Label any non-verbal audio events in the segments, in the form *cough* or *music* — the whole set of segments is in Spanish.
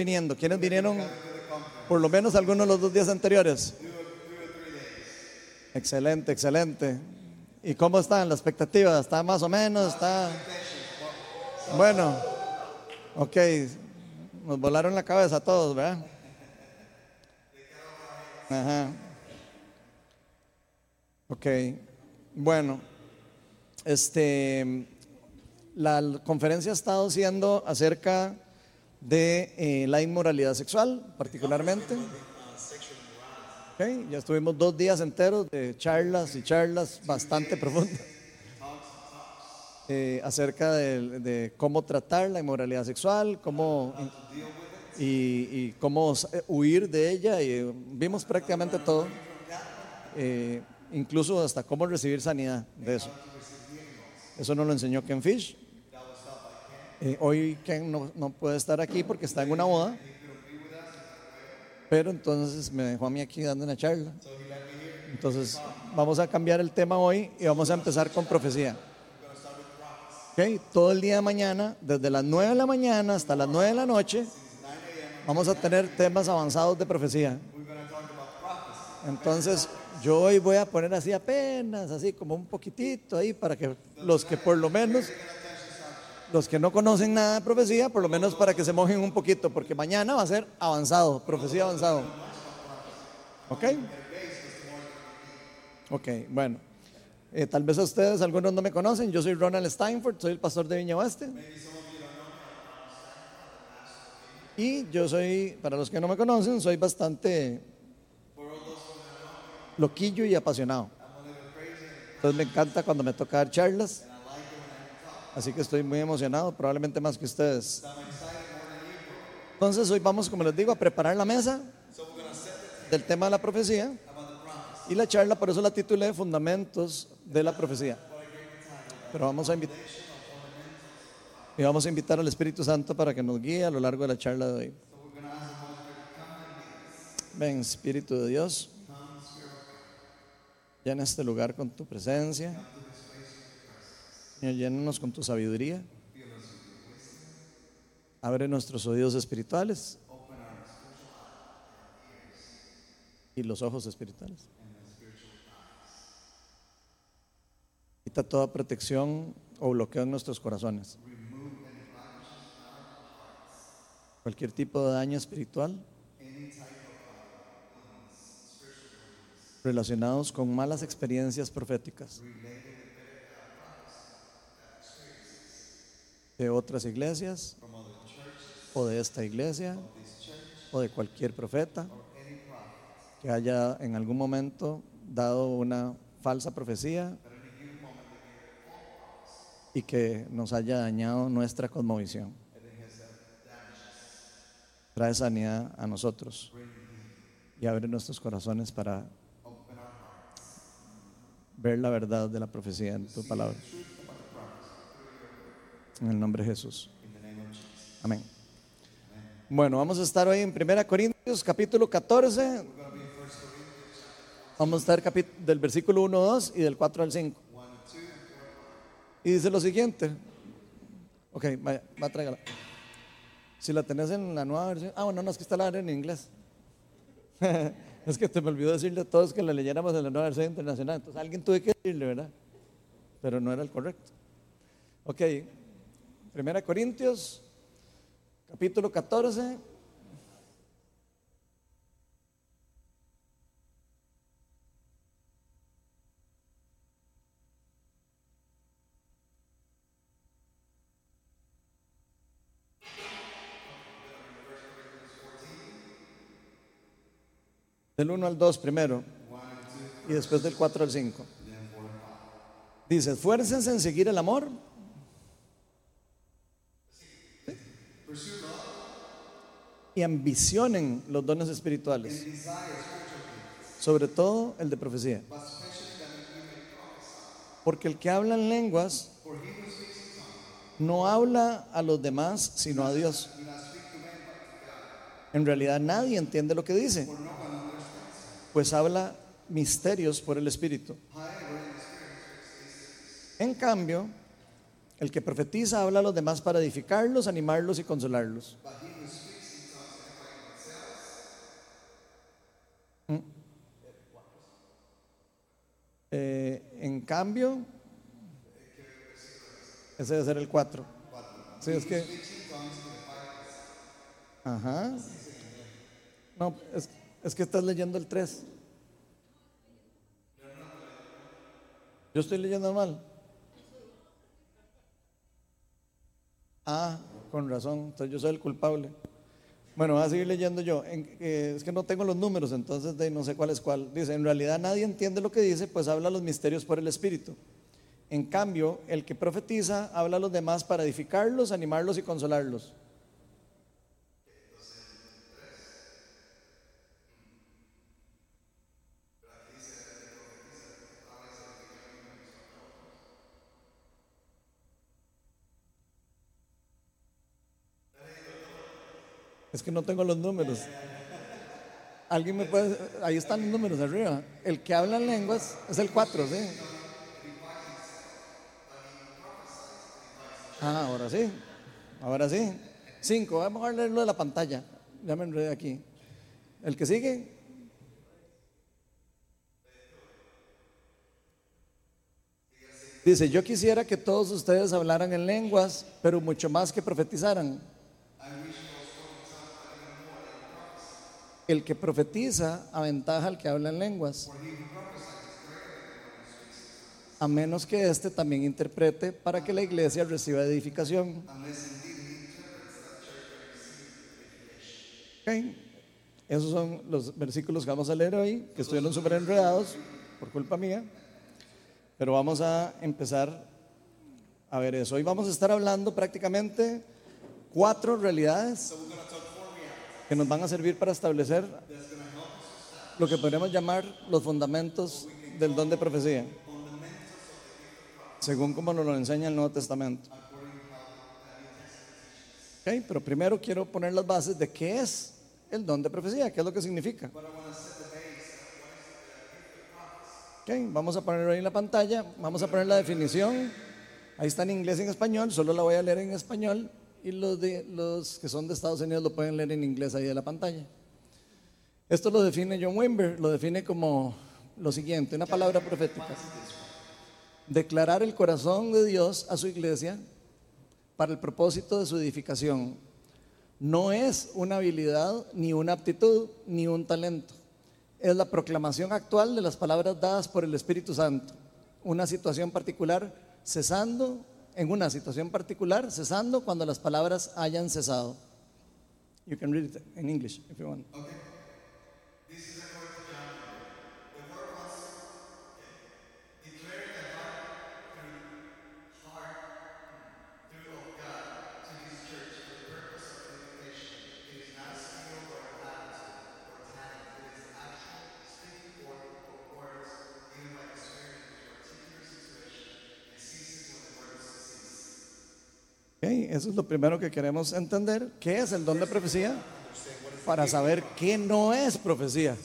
viniendo? ¿Quiénes vinieron por lo menos algunos de los dos días anteriores? Excelente, excelente. ¿Y cómo están la expectativa? ¿Está más o menos? ¿Está bueno? Ok, nos volaron la cabeza a todos, ¿verdad? Ajá. Ok, bueno, este, la conferencia ha estado siendo acerca de eh, la inmoralidad sexual, particularmente. Okay, ya estuvimos dos días enteros de charlas y charlas bastante profundas eh, acerca de, cómo tratar la inmoralidad sexual, cómo y, cómo eh, huir de ella. Y vimos prácticamente todo, incluso hasta cómo recibir sanidad de eso. Eso nos lo enseñó Ken Fish. Eh, hoy Ken no, no puede estar aquí porque está en una boda. Pero entonces me dejó a mí aquí dando una charla. Entonces vamos a cambiar el tema hoy y vamos a empezar con profecía. Ok, todo el día de mañana, desde las 9 de la mañana hasta las 9 de la noche, vamos a tener temas avanzados de profecía. Entonces yo hoy voy a poner así apenas, así como un poquitito ahí para que los que por lo menos, los que no conocen nada de profecía, por lo menos para que se mojen un poquito, porque mañana va a ser avanzado, profecía avanzado. ¿Ok? Ok, bueno. Eh, tal vez a ustedes, algunos no me conocen, yo soy Ronald Steinford, soy el pastor de Viña Oeste. Y yo soy, para los que no me conocen, soy bastante loquillo y apasionado. Entonces me encanta cuando me toca dar charlas. Así que estoy muy emocionado, probablemente más que ustedes. Entonces hoy vamos, como les digo, a preparar la mesa del tema de la profecía. Y la charla, por eso la titulé Fundamentos de la Profecía. Pero vamos a invitar. Y vamos a invitar al Espíritu Santo para que nos guíe a lo largo de la charla de hoy. Ven, Espíritu de Dios, llena este lugar con tu presencia. Señor, llénanos con tu sabiduría. Abre nuestros oídos espirituales y los ojos espirituales. Quita toda protección o bloqueo en nuestros corazones. Cualquier tipo de daño espiritual relacionados con malas experiencias proféticas de otras iglesias o de esta iglesia o de cualquier profeta que haya en algún momento dado una falsa profecía y que nos haya dañado nuestra cosmovisión. Trae sanidad a nosotros y abre nuestros corazones para ver la verdad de la profecía en tu palabra. En el nombre de Jesús. Amén. Bueno, vamos a estar hoy en 1 Corintios capítulo 14. Vamos a estar del versículo 1, 2 y del 4 al 5. Y dice lo siguiente. Ok, vaya, va a tráigala. Si la tenés en la nueva versión. Ah, bueno, no, es que está la en inglés. *laughs* es que te me olvidó decirle a todos que la leyéramos en la nueva versión internacional. Entonces alguien tuve que decirle, ¿verdad? Pero no era el correcto. Ok, Primera Corintios, capítulo 14. Del 1 al 2 primero y después del 4 al 5. Dice, esfuércense en seguir el amor. Y ambicionen los dones espirituales. Sobre todo el de profecía. Porque el que habla en lenguas no habla a los demás, sino a Dios. En realidad nadie entiende lo que dice, pues habla misterios por el Espíritu. En cambio, el que profetiza habla a los demás para edificarlos, animarlos y consolarlos. Cambio, ese debe ser el 4. Sí, es que. Ajá. No, es, es que estás leyendo el 3. Yo estoy leyendo mal. Ah, con razón, entonces yo soy el culpable. Bueno, voy a seguir leyendo yo. Eh, es que no tengo los números, entonces de, no sé cuál es cuál. Dice, en realidad nadie entiende lo que dice, pues habla los misterios por el Espíritu. En cambio, el que profetiza habla a los demás para edificarlos, animarlos y consolarlos. Que no tengo los números. Alguien me puede. Ahí están los números arriba. El que habla en lenguas es el 4, ¿sí? Ah, ahora sí. Ahora sí. 5. Vamos a leerlo de la pantalla. Ya me enredé aquí. El que sigue. Dice, yo quisiera que todos ustedes hablaran en lenguas, pero mucho más que profetizaran. El que profetiza aventaja al que habla en lenguas. A menos que éste también interprete para que la iglesia reciba edificación. Ok. Esos son los versículos que vamos a leer hoy, que estuvieron súper enredados por culpa mía. Pero vamos a empezar a ver eso. Hoy vamos a estar hablando prácticamente cuatro realidades que nos van a servir para establecer lo que podríamos llamar los fundamentos del don de profecía, según como nos lo enseña el Nuevo Testamento. Ok, pero primero quiero poner las bases de qué es el don de profecía, qué es lo que significa. Ok, vamos a ponerlo ahí en la pantalla, vamos a poner la definición. Ahí está en inglés y en español, solo la voy a leer en español y los, de, los que son de Estados Unidos lo pueden leer en inglés ahí de la pantalla. Esto lo define John Wimber, lo define como lo siguiente, una palabra profética. Declarar el corazón de Dios a su iglesia para el propósito de su edificación. No es una habilidad, ni una aptitud, ni un talento. Es la proclamación actual de las palabras dadas por el Espíritu Santo. Una situación particular cesando, en una situación particular cesando cuando las palabras hayan cesado. You can read it in English if you want. Eso es lo primero que queremos entender. ¿Qué es el don de profecía? Para saber qué no es profecía.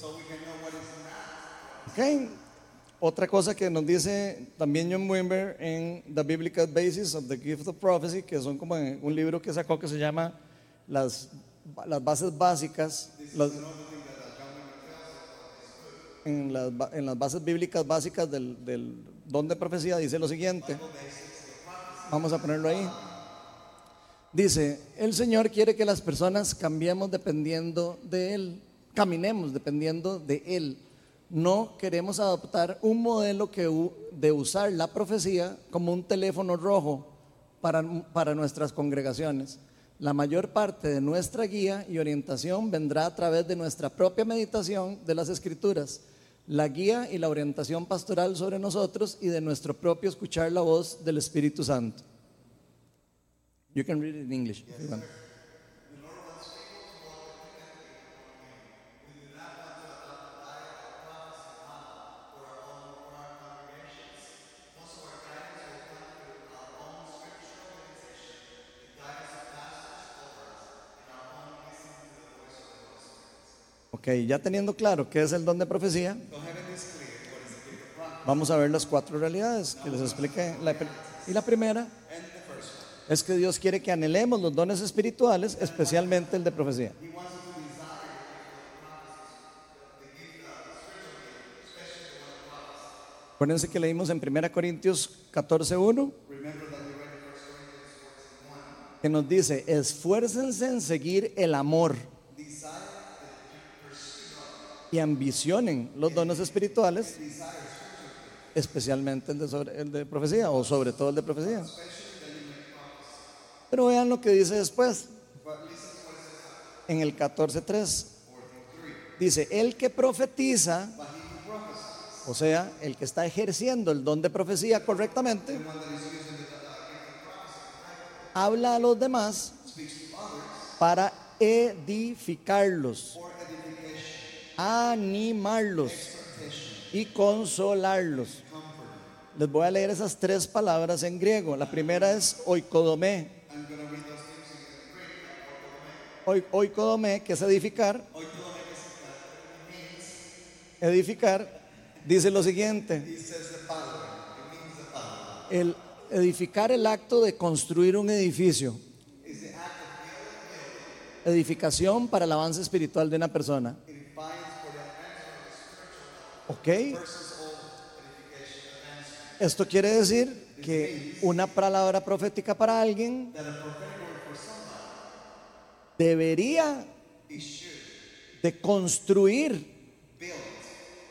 Ok. Otra cosa que nos dice también John Wimber en The Biblical Basis of the Gift of Prophecy, que son como un libro que sacó que se llama Las, las bases básicas. las- en, las, en las bases bíblicas básicas del, del don de profecía dice lo siguiente. Vamos a ponerlo ahí. Dice, el Señor quiere que las personas cambiemos dependiendo de Él, caminemos dependiendo de Él. No queremos adoptar un modelo de usar la profecía como un teléfono rojo para nuestras congregaciones. La mayor parte de nuestra guía y orientación vendrá a través de nuestra propia meditación de las Escrituras, la guía y la orientación pastoral sobre nosotros y de nuestro propio escuchar la voz del Espíritu Santo. You can read it in English if you want. Ok, ya teniendo claro qué es el don de profecía, vamos a ver las cuatro realidades que les expliqué. Y la primera es que Dios quiere que anhelemos los dones espirituales, especialmente el de profecía. Acuérdense que leímos en 1 Corintios 14.1 que nos dice, esfuércense en seguir el amor y ambicionen los dones espirituales, especialmente el de, el de profecía o sobre todo el de profecía. Pero vean lo que dice después, en el 14.3. Dice, el que profetiza, o sea, el que está ejerciendo el don de profecía correctamente, habla a los demás para edificarlos, animarlos y consolarlos. Les voy a leer esas tres palabras en griego. La primera es oikodomé. Oi- Oikodomé, que es edificar. Edificar dice lo siguiente. El edificar el acto de construir un edificio. Edificación para el avance espiritual de una persona. ¿Ok? Esto quiere decir que una palabra profética para alguien debería de construir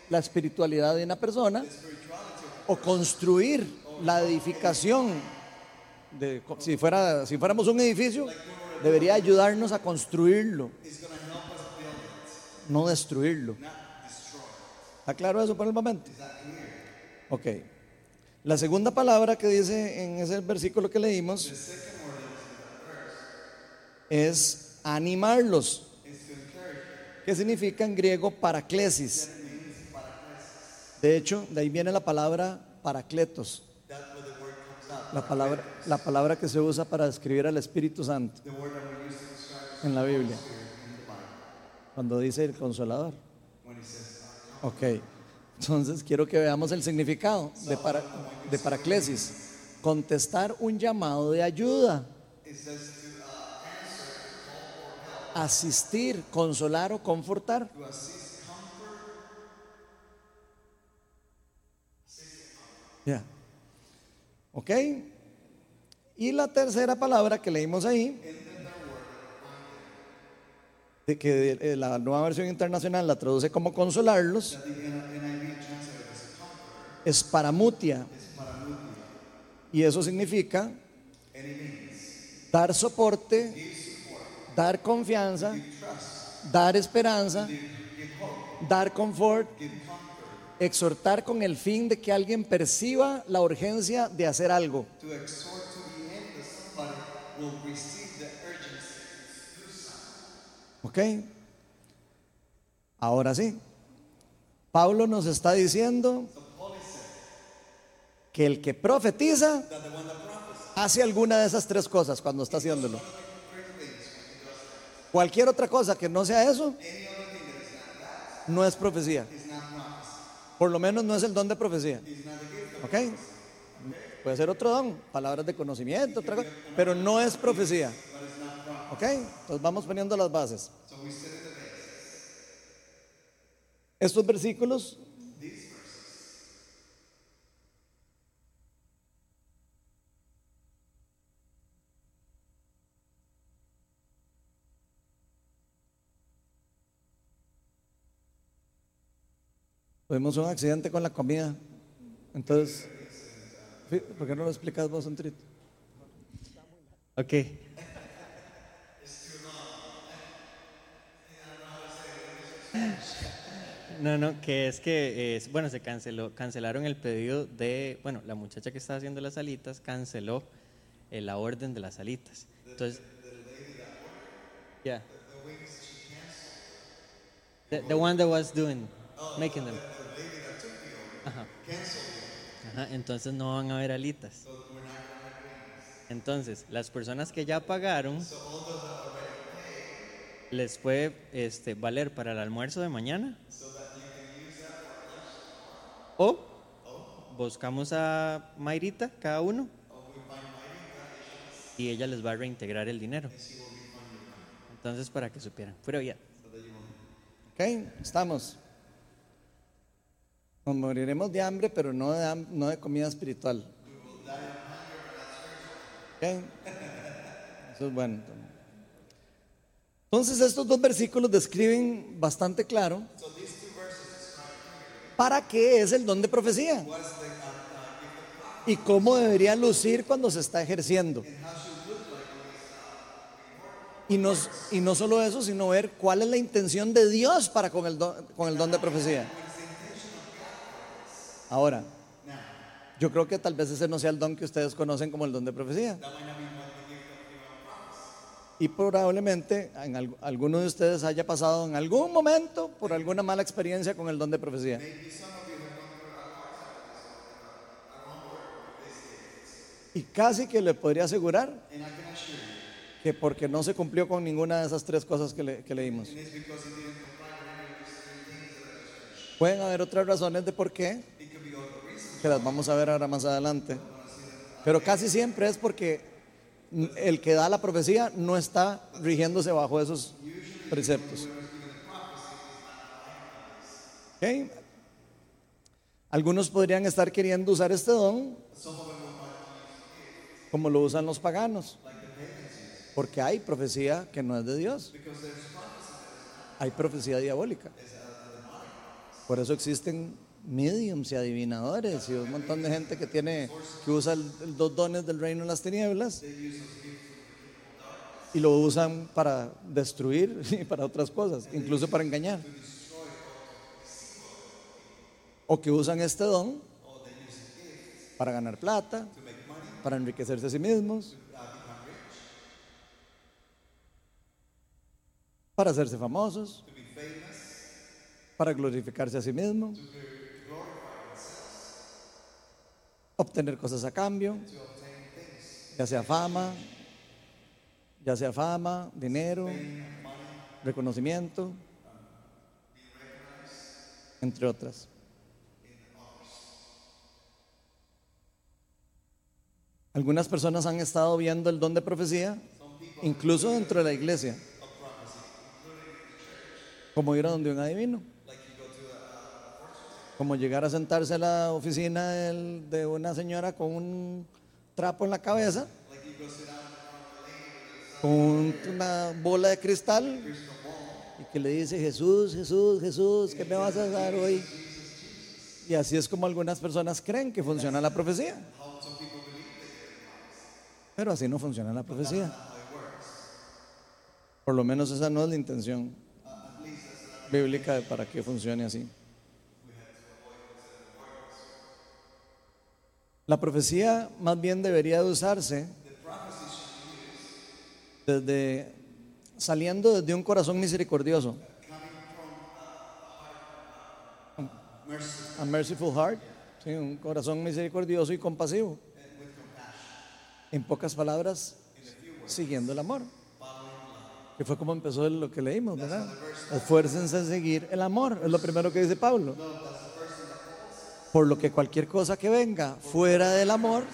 la espiritualidad de una persona o construir la edificación de, si fuera si fuéramos un edificio debería ayudarnos a construirlo no destruirlo ¿está claro eso por el momento? ok la segunda palabra que dice en ese versículo que leímos es animarlos que significa en griego paraclesis de hecho, de ahí viene la palabra paracletos. La palabra, la palabra que se usa para describir al Espíritu Santo en la Biblia. Cuando dice el consolador. Ok. Entonces quiero que veamos el significado de, para- de paraclesis. Contestar un llamado de ayuda. Asistir, consolar o confortar. Ya. ¿Ok? Y la tercera palabra que leímos ahí, de que eh, la nueva versión internacional la traduce como consolarlos, es paramutia. Y eso significa dar soporte, dar confianza, dar esperanza, dar confort, exhortar con el fin de que alguien perciba la urgencia de hacer algo. ¿Ok? Ahora sí. Pablo nos está diciendo que el que profetiza hace alguna de esas tres cosas cuando está haciéndolo. Cualquier otra cosa que no sea eso, no es profecía. Por lo menos no es el don de profecía. ¿Ok? Puede ser otro don, palabras de conocimiento, otra cosa, pero no es profecía. ¿Ok? Entonces vamos poniendo las bases. Estos versículos Tuvimos un accidente con la comida. Entonces, ¿por qué no lo explicas vos, Antrito? Ok. No, no, que es que, eh, bueno, se canceló, cancelaron el pedido de, bueno, la muchacha que estaba haciendo las alitas canceló eh, la orden de las alitas. Entonces, yeah. The, the one that was doing, making them. Ajá. Ajá, entonces no van a haber alitas. Entonces, las personas que ya pagaron les puede este, valer para el almuerzo de mañana. O buscamos a Mayrita, cada uno, y ella les va a reintegrar el dinero. Entonces, para que supieran. Pero ya. ¿Ok? Estamos. Nos moriremos de hambre, pero no de, no de comida espiritual. Ok. Eso es bueno. Entonces estos dos versículos describen bastante claro para qué es el don de profecía y cómo debería lucir cuando se está ejerciendo. Y no, y no solo eso, sino ver cuál es la intención de Dios para con el don, con el don de profecía. Ahora, yo creo que tal vez ese no sea el don que ustedes conocen como el don de profecía. Y probablemente en al- alguno de ustedes haya pasado en algún momento por alguna mala experiencia con el don de profecía. Y casi que le podría asegurar que porque no se cumplió con ninguna de esas tres cosas que, le- que leímos. Pueden haber otras razones de por qué, que las vamos a ver ahora más adelante. Pero casi siempre es porque el que da la profecía no está rigiéndose bajo esos preceptos. ¿Ok? Algunos podrían estar queriendo usar este don como lo usan los paganos. Porque hay profecía que no es de Dios. Hay profecía diabólica. Por eso existen mediums y adivinadores y un montón de gente que tiene que usa dos dones del reino de las tinieblas y lo usan para destruir *laughs* y para otras cosas, incluso para engañar. O que usan este don para ganar plata, para enriquecerse a sí mismos, para hacerse famosos, para glorificarse a sí mismos, obtener cosas a cambio, ya sea fama, ya sea fama, dinero, reconocimiento, entre otras. Algunas personas han estado viendo el don de profecía, incluso dentro de la iglesia, como ir a donde un adivino, como llegar a sentarse a la oficina de una señora con un trapo en la cabeza, con un- una bola de cristal y que le dice Jesús, Jesús, Jesús, ¿qué me vas a dar hoy? Y así es como algunas personas creen que funciona la profecía. Pero así no funciona la profecía. Por lo menos esa no es la intención bíblica de para que funcione así. La profecía más bien debería de usarse desde saliendo desde un corazón misericordioso. A merciful heart, sí, un corazón misericordioso y compasivo. En pocas palabras, siguiendo el amor. Que fue como empezó lo que leímos, ¿verdad? Esfuércense en seguir el amor, es lo primero que dice Pablo. Por lo que cualquier cosa que venga fuera del amor,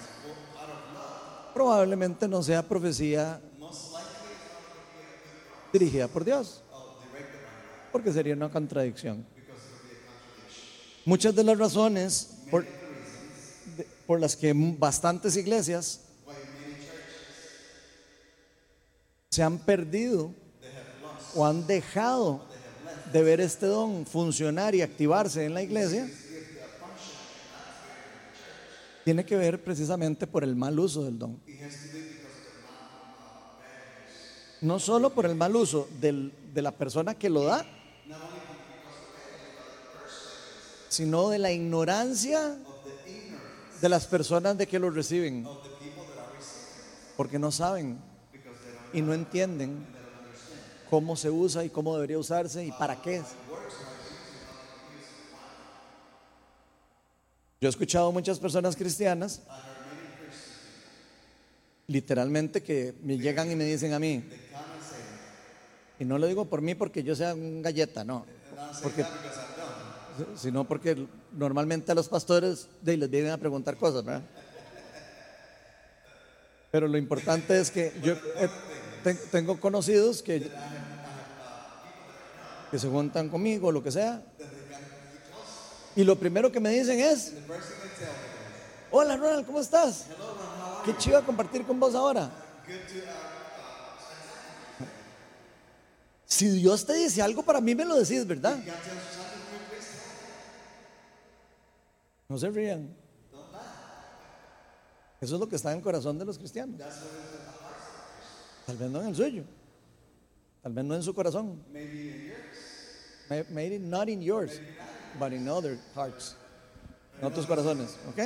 probablemente no sea profecía dirigida por Dios. Porque sería una contradicción. Muchas de las razones por, las que bastantes iglesias se han perdido o han dejado de ver este don funcionar y activarse en la iglesia, tiene que ver precisamente por el mal uso del don. No solo por el mal uso del- de la persona que lo da, sino de la ignorancia de las personas de que lo reciben, porque no saben y no entienden cómo se usa y cómo debería usarse y para qué. Yo he escuchado muchas personas cristianas, literalmente, que me llegan y me dicen a mí, y no lo digo por mí porque yo sea un galleta, no, sino porque normalmente a los pastores les vienen a preguntar cosas, ¿verdad? Pero lo importante es que yo eh, ten- tengo conocidos que, que se juntan conmigo, lo que sea, Y lo primero que me dicen es, hola Ronald, ¿cómo estás? Qué chido compartir con vos ahora. to, uh, Si Dios te dice algo para mí, me lo decís, ¿verdad? No se rían. Eso es lo que está en el corazón de los cristianos. Tal vez no en el suyo. Tal vez no en su corazón. Maybe not in yours, but in other hearts. En otros corazones, ¿ok?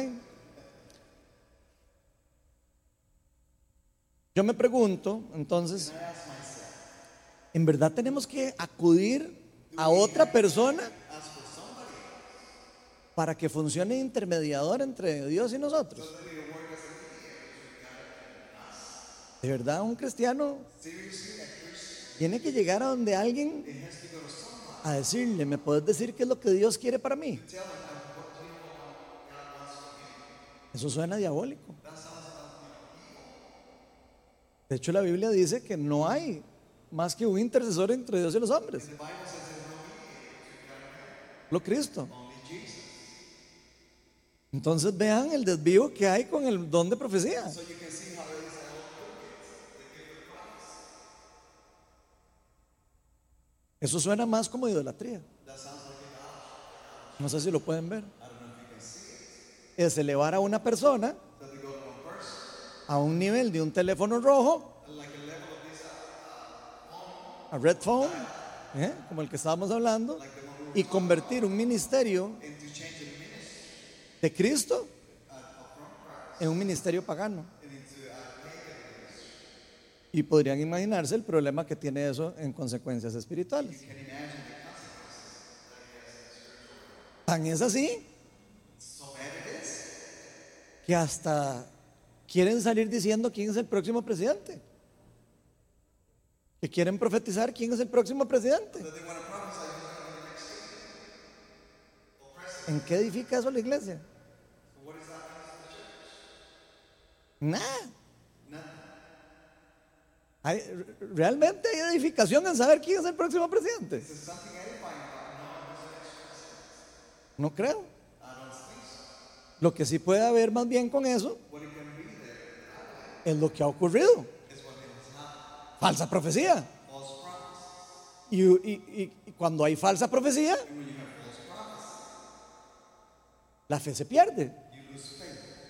Yo me pregunto, entonces, ¿en verdad tenemos que acudir a otra persona para que funcione intermediador entre Dios y nosotros? ¿De verdad un cristiano tiene que llegar a donde alguien a decirle, ¿me puedes decir qué es lo que Dios quiere para mí? Eso suena diabólico. De hecho, la Biblia dice que no hay más que un intercesor entre Dios y los hombres. Lo Cristo. Entonces vean el desvío que hay con el don de profecía. Eso suena más como idolatría. No sé si lo pueden ver. Es elevar a una persona a un nivel de un teléfono rojo, a red phone, ¿eh? como el que estábamos hablando, y convertir un ministerio de Cristo en un ministerio pagano. Y podrían imaginarse el problema que tiene eso en consecuencias espirituales. Tan es así que hasta quieren salir diciendo quién es el próximo presidente. Que quieren profetizar quién es el próximo presidente. ¿En qué edifica eso la iglesia? Nada. Hay- ¿Realmente hay edificación en saber quién es el próximo presidente? No creo. Lo que sí puede haber más bien con eso es lo que ha ocurrido. Falsa profecía. Y, y- y- cuando hay falsa profecía, la fe se pierde.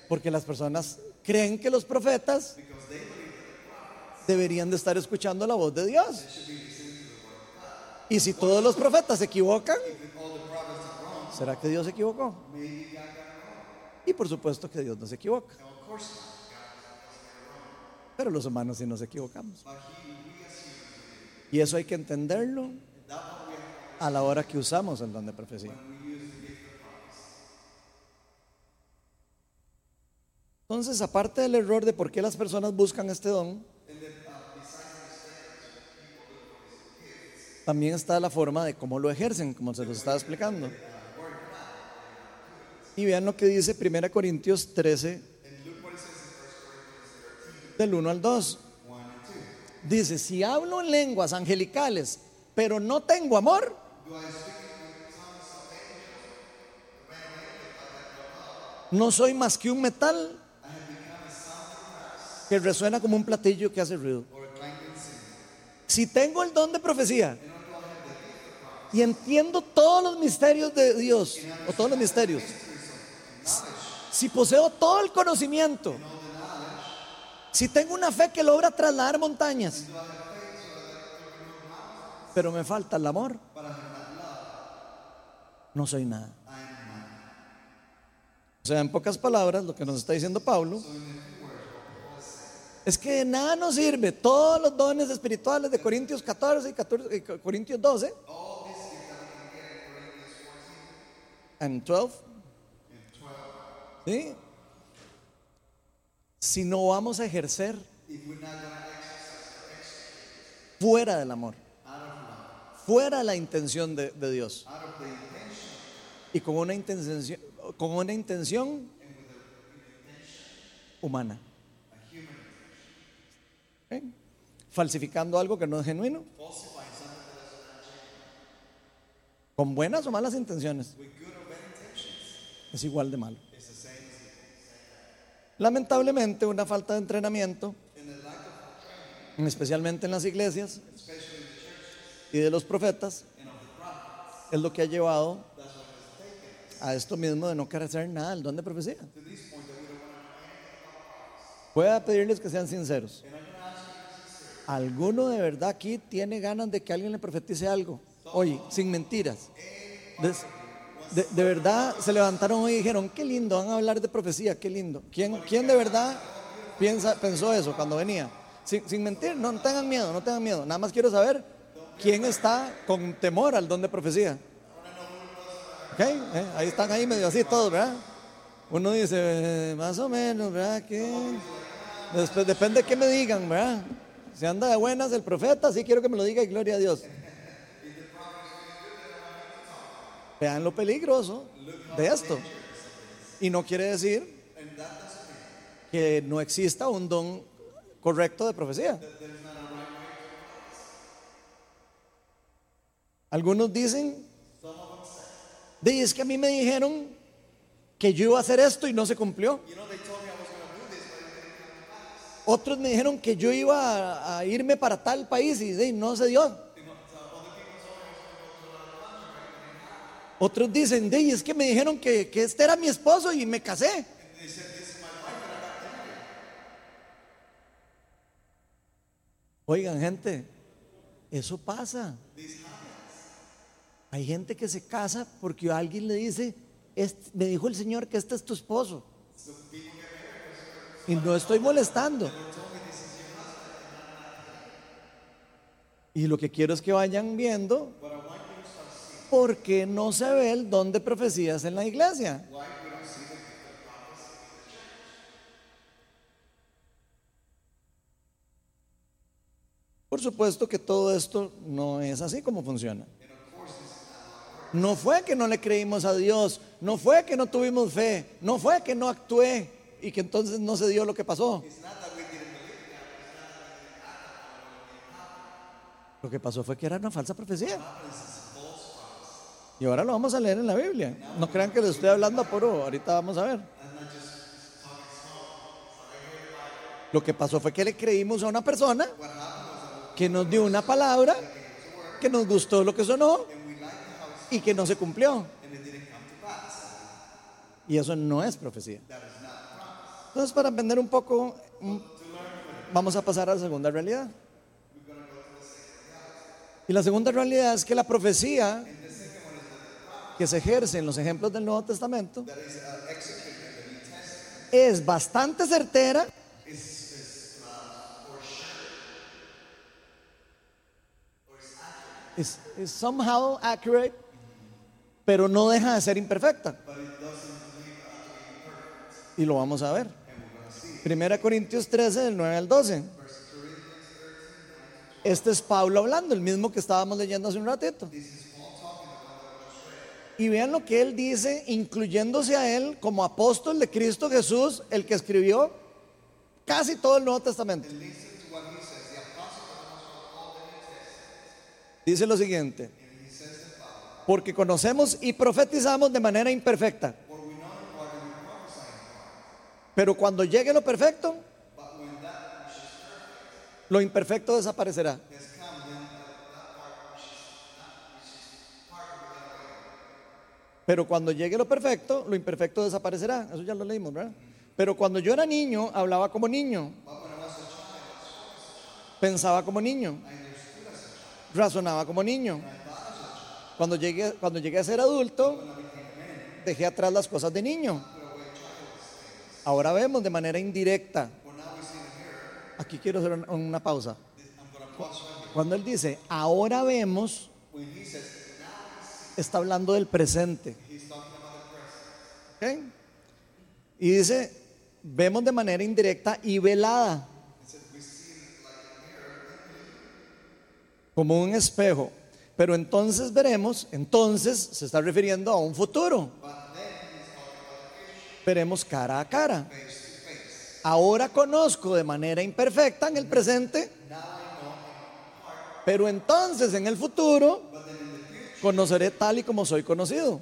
Porque las personas creen que los profetas deberían de estar escuchando la voz de Dios. Y si todos los profetas se equivocan, ¿será que Dios se equivocó? Y por supuesto que Dios no se equivoca. Pero los humanos sí nos equivocamos. Y eso hay que entenderlo a la hora que usamos el don de profecía. Entonces, aparte del error de por qué las personas buscan este don, también está la forma de cómo lo ejercen, como se los estaba explicando. Y vean lo que dice 1 Corintios 13, del 1 al 2. Dice, si hablo en lenguas angelicales, pero no tengo amor, no soy más que un metal que resuena como un platillo que hace ruido. Si tengo el don de profecía y entiendo todos los misterios de Dios, o todos los misterios, si poseo todo el conocimiento, si tengo una fe que logra trasladar montañas, pero me falta el amor, no soy nada. O sea, en pocas palabras, lo que nos está diciendo Pablo es que de nada nos sirve todos los dones espirituales de Corintios 14 y 14 y Corintios 12 and 12 ¿sí? si no vamos a ejercer fuera del amor fuera de la intención de, Dios y con una intención con una intención humana ¿Eh? falsificando algo que no es genuino con buenas o malas intenciones es igual de malo. Lamentablemente, una falta de entrenamiento, especialmente en las iglesias y de los profetas, es lo que ha llevado a esto mismo de no hacer nada el don de profecía. Voy a pedirles que sean sinceros. ¿Alguno de verdad aquí tiene ganas de que alguien le profetice algo? Oye, sin mentiras. Des- De, de verdad se levantaron hoy y dijeron, qué lindo, van a hablar de profecía, qué lindo. ¿Quién, quién de verdad piensa, pensó eso cuando venía? Sin, sin mentir, no, tengan miedo, no tengan miedo. Nada más quiero saber quién está con temor al don de profecía. ¿Ok? ¿Eh? Ahí están ahí medio así todos, ¿verdad? Uno dice, eh, más o menos, ¿verdad? ¿Qué? Después depende de qué me digan, ¿verdad? Si anda de buenas el profeta, sí quiero que me lo diga y gloria a Dios. Vean lo peligroso de esto. Y no quiere decir que no exista un don correcto de profecía. Algunos dicen, es que a mí me dijeron que yo iba a hacer esto y no se cumplió. Otros me dijeron que yo iba a, irme para tal país y no se dio. Otros dicen, de, es que me dijeron que, este era mi esposo y me casé. Oigan, gente, eso pasa. Hay gente que se casa porque alguien le dice, "Este- me dijo el Señor que este es tu esposo. Y no estoy molestando. Y lo que quiero es que vayan viendo por qué no se ve el don de profecías en la iglesia. Por supuesto que todo esto no es así como funciona. No fue que no le creímos a Dios, no fue que no tuvimos fe, no fue que no actué y que entonces no se dio lo que pasó. Lo que pasó fue que era una falsa profecía. Y ahora lo vamos a leer en la Biblia. No crean que le estoy hablando a puro, ahorita vamos a ver. Lo que pasó fue que le creímos a una persona que nos dio una palabra, que nos gustó lo que sonó y que no se cumplió. Y eso no es profecía. Entonces, para aprender un poco, vamos a pasar a la segunda realidad. Y la segunda realidad es que la profecía que se ejerce en los ejemplos del Nuevo Testamento es bastante certera es, es somehow accurate, pero no deja de ser imperfecta. Y lo vamos a ver. Primera Corintios 13, del 9 al 12. Este es Pablo hablando, el mismo que estábamos leyendo hace un ratito. Y vean lo que él dice, incluyéndose a él como apóstol de Cristo Jesús, el que escribió casi todo el Nuevo Testamento. Dice lo siguiente, porque conocemos y profetizamos de manera imperfecta. Pero cuando llegue lo perfecto, lo imperfecto desaparecerá. Pero cuando llegue lo perfecto, lo imperfecto desaparecerá. Eso ya lo leímos, ¿verdad? Pero cuando yo era niño, hablaba como niño. Pensaba como niño. Razonaba como niño. Cuando llegué, cuando llegué a ser adulto, dejé atrás las cosas de niño. Ahora vemos de manera indirecta. Aquí quiero hacer una, pausa. Cuando él dice, ahora vemos, está hablando del presente. ¿Ok? Y dice, vemos de manera indirecta y velada. Como un espejo. Pero entonces veremos, entonces se está refiriendo a un futuro. Veremos cara a cara. Ahora conozco de manera imperfecta en el presente, pero entonces en el futuro conoceré tal y como soy conocido.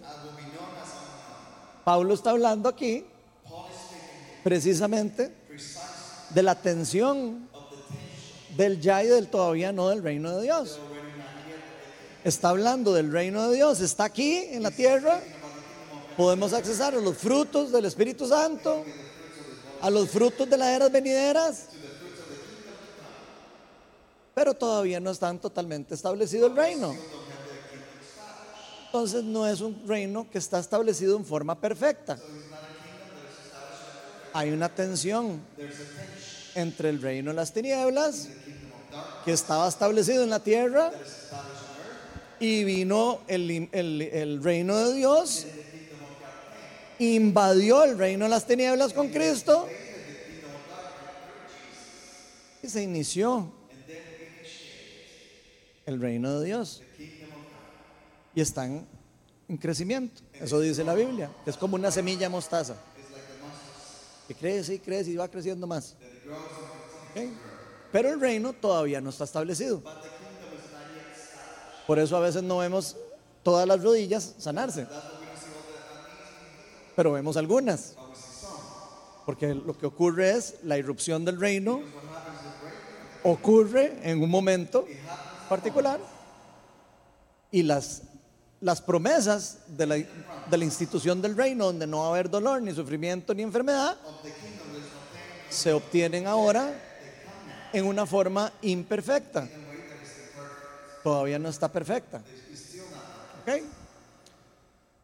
Pablo está hablando aquí precisamente de la tensión del ya y del todavía no del reino de Dios. Está hablando del reino de Dios, está aquí en la tierra. Podemos accesar a los frutos del Espíritu Santo, a los frutos de las eras venideras, pero todavía no están totalmente establecido el reino. Entonces no es un reino que está establecido en forma perfecta. Hay una tensión entre el reino de las tinieblas, que estaba establecido en la tierra, y vino el, reino de Dios, invadió el reino de las tinieblas con Cristo, y se inició el reino de Dios. Y están en crecimiento. Eso dice la Biblia. Es como una semilla mostaza. Que crece y crece y va creciendo más. Pero el reino todavía no está establecido. Por eso a veces no vemos todas las rodillas sanarse. Pero vemos algunas. Porque lo que ocurre es la irrupción del reino ocurre en un momento particular y las, las promesas de la, de la institución del reino, donde no va a haber dolor, ni sufrimiento, ni enfermedad, se obtienen ahora en una forma imperfecta. Todavía no está perfecta. ¿Ok?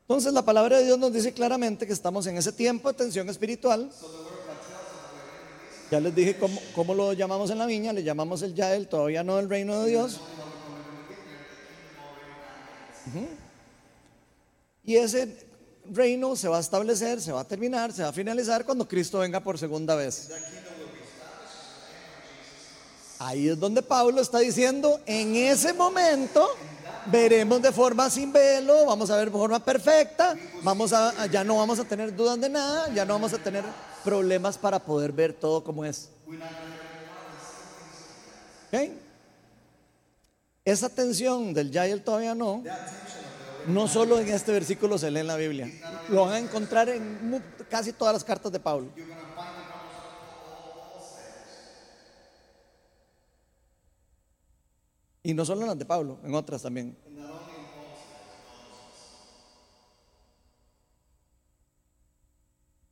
Entonces la palabra de Dios nos dice claramente que estamos en ese tiempo de tensión espiritual. Ya les dije cómo, cómo lo llamamos en la viña, le llamamos el ya, el todavía no el reino de Dios. Ujú. Y ese reino se va a establecer, se va a terminar, se va a finalizar cuando Cristo venga por segunda vez. Ahí es donde Pablo está diciendo, en ese momento veremos de forma sin velo, vamos a ver de forma perfecta, vamos a, ya no vamos a tener dudas de nada, ya no vamos a tener problemas para poder ver todo como es. ¿Ok? Esa tensión del ya y el todavía no, no solo en este versículo se lee en la Biblia, lo van a encontrar en casi todas las cartas de Pablo. Y no solo en las de Pablo, en otras también.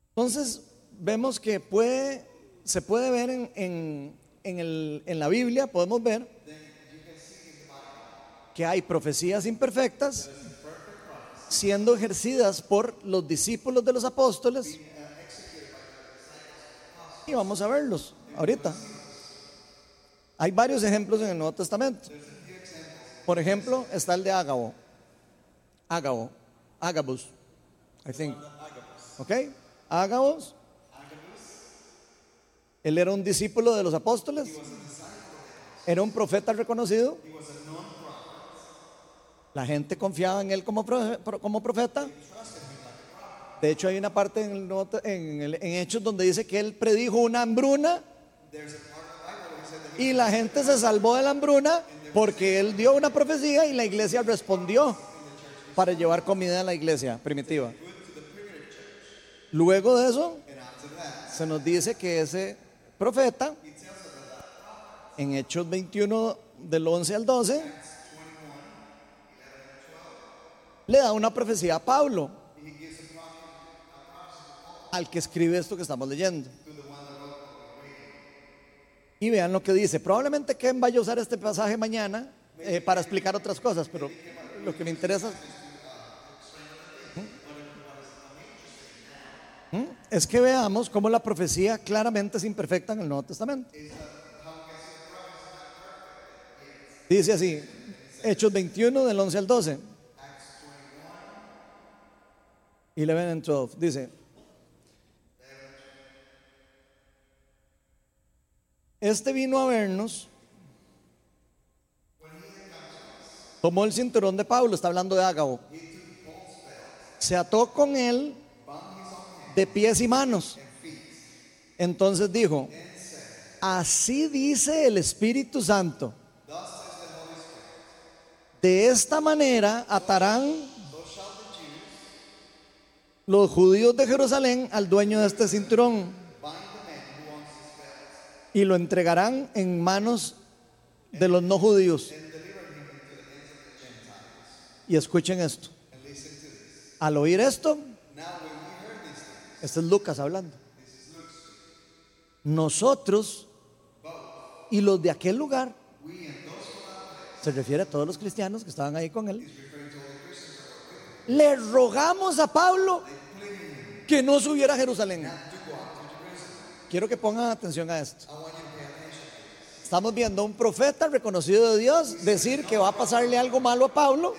Entonces, vemos que puede, se puede ver en, en- en en la Biblia, podemos ver que hay profecías imperfectas siendo ejercidas por los discípulos de los apóstoles. Y vamos a verlos ahorita. Hay varios ejemplos en el Nuevo Testamento. Por ejemplo, está el de Ágabo. Ágabo. Agabus. I think. ¿Ok? Ágabos. Él era un discípulo de los apóstoles. Era un profeta reconocido. La gente confiaba en él como, como profeta. De hecho, hay una parte en, en Hechos donde dice que él predijo una hambruna y la gente se salvó de la hambruna porque él dio una profecía y la iglesia respondió para llevar comida a la iglesia primitiva. Luego de eso, se nos dice que ese profeta, en Hechos 21, del 11 al 12, le da una profecía a Pablo, al que escribe esto que estamos leyendo. Y vean lo que dice. Probablemente Ken vaya a usar este pasaje mañana eh, para explicar otras cosas, pero lo que me interesa ¿Mm? es que veamos cómo la profecía claramente es imperfecta en el Nuevo Testamento. Dice así, Hechos 21 del 11 al 12. 11 and 12. Dice, este vino a vernos, tomó el cinturón de Pablo, está hablando de Ágabo, se ató con él de pies y manos. Entonces dijo, así dice el Espíritu Santo, de esta manera atarán los judíos de Jerusalén al dueño de este cinturón y lo entregarán en manos de los no judíos. Y escuchen esto. Al oír esto, este es Lucas hablando. Nosotros y los de aquel lugar, se refiere a todos los cristianos que estaban ahí con él, le rogamos a Pablo que no subiera a Jerusalén. Quiero que pongan atención a esto. Estamos viendo a un profeta reconocido de Dios decir que va a pasarle algo malo a Pablo.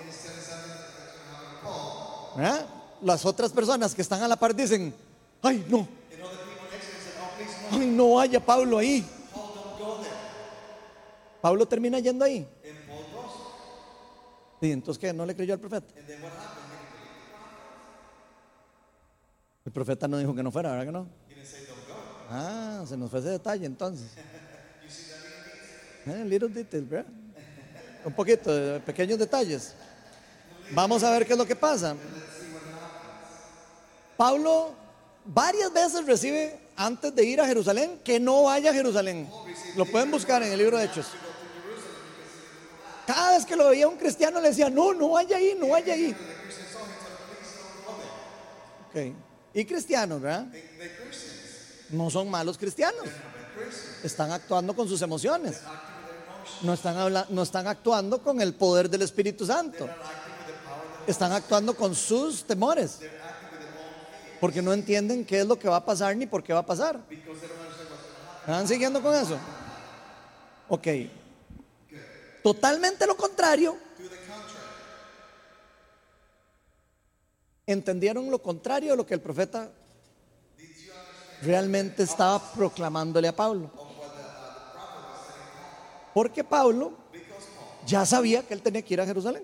¿verdad? Las otras personas que están a la par dicen, ay no, ay no vaya Pablo ahí. Pablo termina yendo ahí. Y entonces que no le creyó al profeta. El profeta no dijo que no fuera, ¿verdad que no? Ah, se nos fue ese detalle entonces. Eh, little details, ¿verdad? Un poquito de pequeños detalles. Vamos a ver qué es lo que pasa. Pablo varias veces recibe antes de ir a Jerusalén que no vaya a Jerusalén. Lo pueden buscar en el libro de Hechos. Cada vez que lo veía un cristiano le decía, no, no vaya ahí, no vaya ahí. Ok. Y cristianos, ¿verdad? No son malos cristianos. Están actuando con sus emociones. No están, habla- no están actuando con el poder del Espíritu Santo. Están actuando con sus temores. Porque no entienden qué es lo que va a pasar ni por qué va a pasar. ¿Están siguiendo con eso? Ok. Totalmente lo contrario. Entendieron lo contrario de lo que el profeta realmente estaba proclamándole a Pablo. Porque Pablo ya sabía que él tenía que ir a Jerusalén.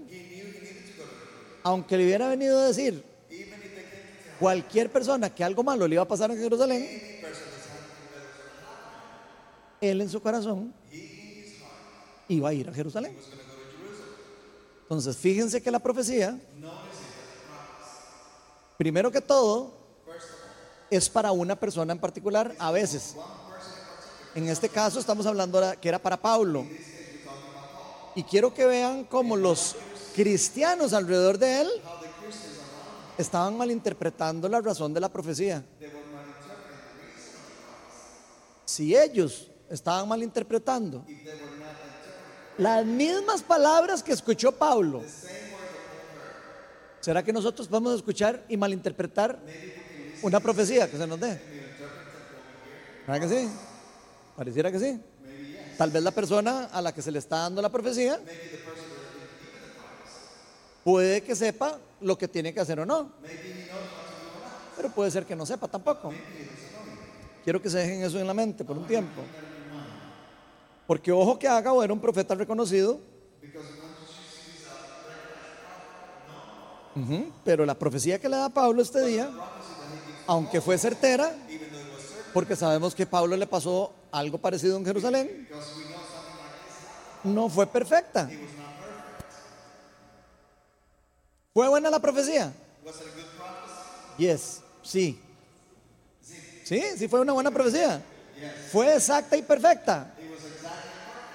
Aunque le hubiera venido a decir cualquier persona que algo malo le iba a pasar en Jerusalén, él en su corazón iba a ir a Jerusalén. Entonces, fíjense que la profecía, primero que todo, es para una persona en particular a veces. En este caso estamos hablando que era para Pablo. Y quiero que vean cómo los cristianos alrededor de él estaban malinterpretando la razón de la profecía. Si ellos estaban malinterpretando las mismas palabras que escuchó Pablo, ¿será que nosotros podemos escuchar y malinterpretar una profecía que se nos dé? ¿Verdad que sí? Pareciera que sí. Tal vez la persona a la que se le está dando la profecía puede que sepa lo que tiene que hacer o no. Pero puede ser que no sepa tampoco. Quiero que se dejen eso en la mente por un tiempo. Porque ojo que Agabo era un profeta reconocido. Pero la profecía que le da Pablo este día, aunque fue certera, porque sabemos que Pablo le pasó algo parecido en Jerusalén, no fue perfecta. ¿Fue buena la profecía? Yes, sí. Sí, sí fue una buena profecía. ¿Fue exacta y perfecta?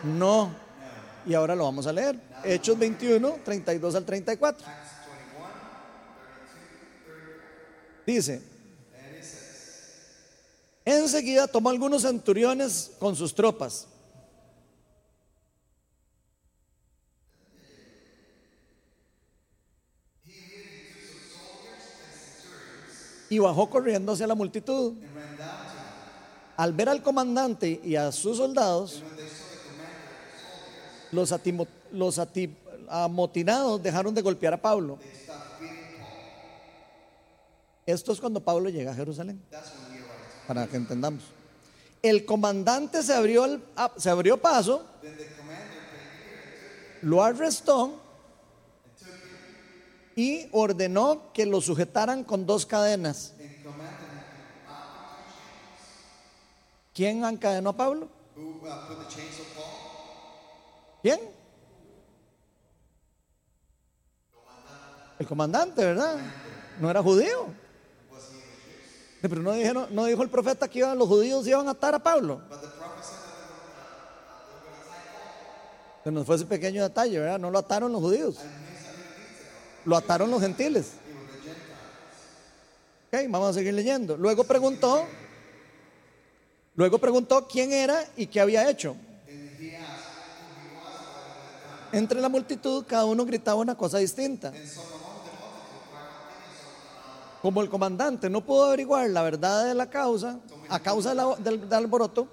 No. Y ahora lo vamos a leer. Hechos 21, 32 al 34. Dice, enseguida tomó algunos centuriones con sus tropas. Y bajó corriendo hacia la multitud. Al ver al comandante y a sus soldados, los, los amotinados dejaron de golpear a Pablo. Esto es cuando Pablo llega a Jerusalén, para que entendamos. El comandante se abrió, ah, se abrió paso, lo arrestó y ordenó que lo sujetaran con dos cadenas. ¿Quién encadenó a Pablo? ¿Quién? El comandante, ¿verdad? No era judío. Pero no, dijeron, no dijo el profeta que iban, los judíos iban a atar a Pablo. Se nos fue ese pequeño detalle, ¿verdad? No lo ataron los judíos. Lo ataron los gentiles. Ok, vamos a seguir leyendo. Luego preguntó, luego preguntó quién era y qué había hecho. Entre la multitud cada uno gritaba una cosa distinta. Como el comandante no pudo averiguar la verdad de la causa, a causa del, del alboroto,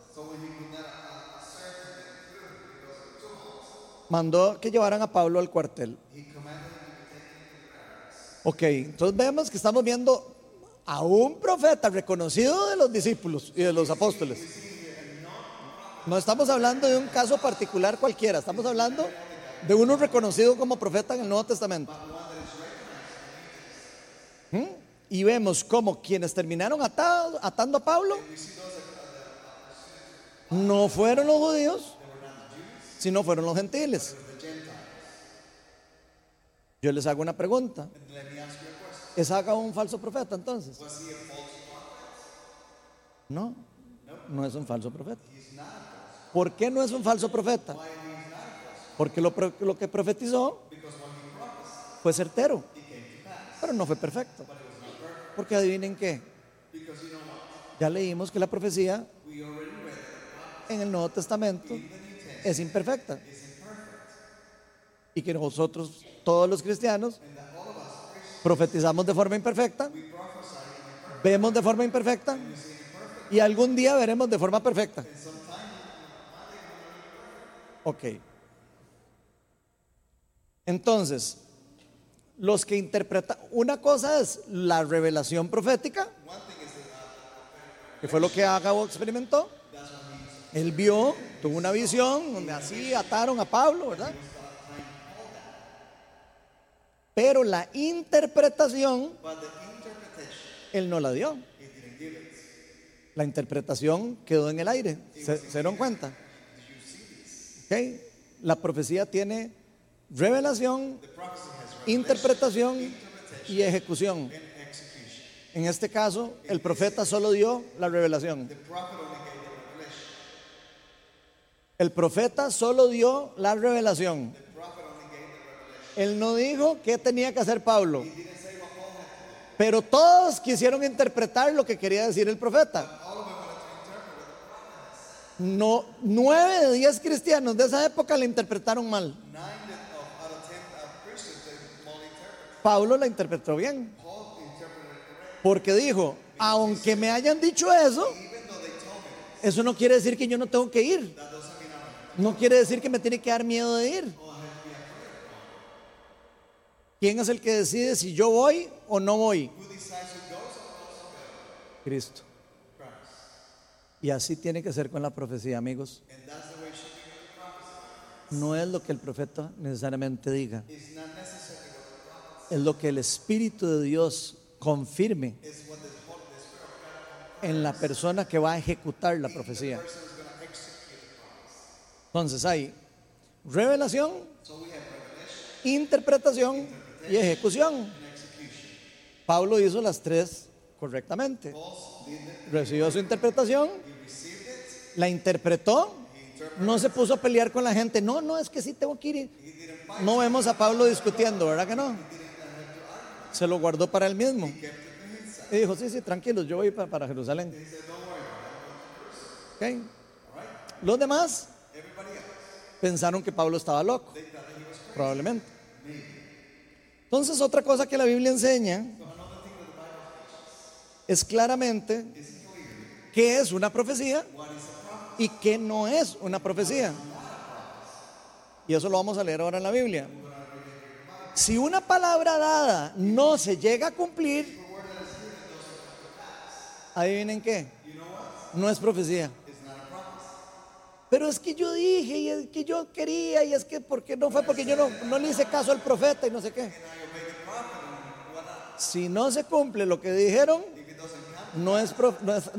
mandó que llevaran a Pablo al cuartel. Ok, entonces vemos que estamos viendo a un profeta reconocido de los discípulos y de los apóstoles. No estamos hablando de un caso particular cualquiera, estamos hablando de uno reconocido como profeta en el Nuevo Testamento. ¿Mm? Y vemos como quienes terminaron atando a Pablo no fueron los judíos, sino fueron los gentiles. Yo les hago una pregunta. ¿Es haga un falso profeta entonces? No, no es un falso profeta. ¿Por qué no es un falso profeta? Porque lo que profetizó fue certero, pero no fue perfecto. Porque adivinen qué. Ya leímos que la profecía en el Nuevo Testamento es imperfecta. Y que nosotros, todos los cristianos, profetizamos de forma imperfecta, vemos de forma imperfecta y algún día veremos de forma perfecta. Ok. Entonces, los que interpretan, una cosa es la revelación profética, que fue lo que Agabo experimentó. Él vio, tuvo una visión donde así ataron a Pablo, ¿verdad? Pero la interpretación, él no la dio. La interpretación quedó en el aire. ¿Se, se dieron cuenta? Ok. La profecía tiene revelación, interpretación y ejecución. En este caso, el profeta solo dio la revelación. El profeta solo dio la revelación. Él no dijo qué tenía que hacer Pablo. Pero todos quisieron interpretar lo que quería decir el profeta. No, nueve de diez cristianos de esa época la interpretaron mal. Pablo la interpretó bien. Porque dijo, aunque me hayan dicho eso, eso no quiere decir que yo no tengo que ir. No quiere decir que me tiene que dar miedo de ir. ¿Quién es el que decide si yo voy o no voy? Cristo. Y así tiene que ser con la profecía, amigos. No es lo que el profeta necesariamente diga. Es lo que el Espíritu de Dios confirme en la persona que va a ejecutar la profecía. Entonces hay revelación, interpretación y ejecución. Pablo hizo las tres correctamente. Recibió su interpretación, la interpretó, no se puso a pelear con la gente. No, no, es que sí tengo que ir. No vemos a Pablo discutiendo, ¿verdad que no? Se lo guardó para él mismo. Y dijo, sí, sí, tranquilos, yo voy pa- para Jerusalén. Los demás pensaron que Pablo estaba loco, probablemente. Entonces, otra cosa que la Biblia enseña es claramente qué es una profecía y qué no es una profecía. Y eso lo vamos a leer ahora en la Biblia. Si una palabra dada no se llega a cumplir, adivinen qué, no es profecía. Pero es que yo dije y es que yo quería y es que porque no fue porque yo no, no le hice caso al profeta y no sé qué. Si no se cumple lo que dijeron, no es,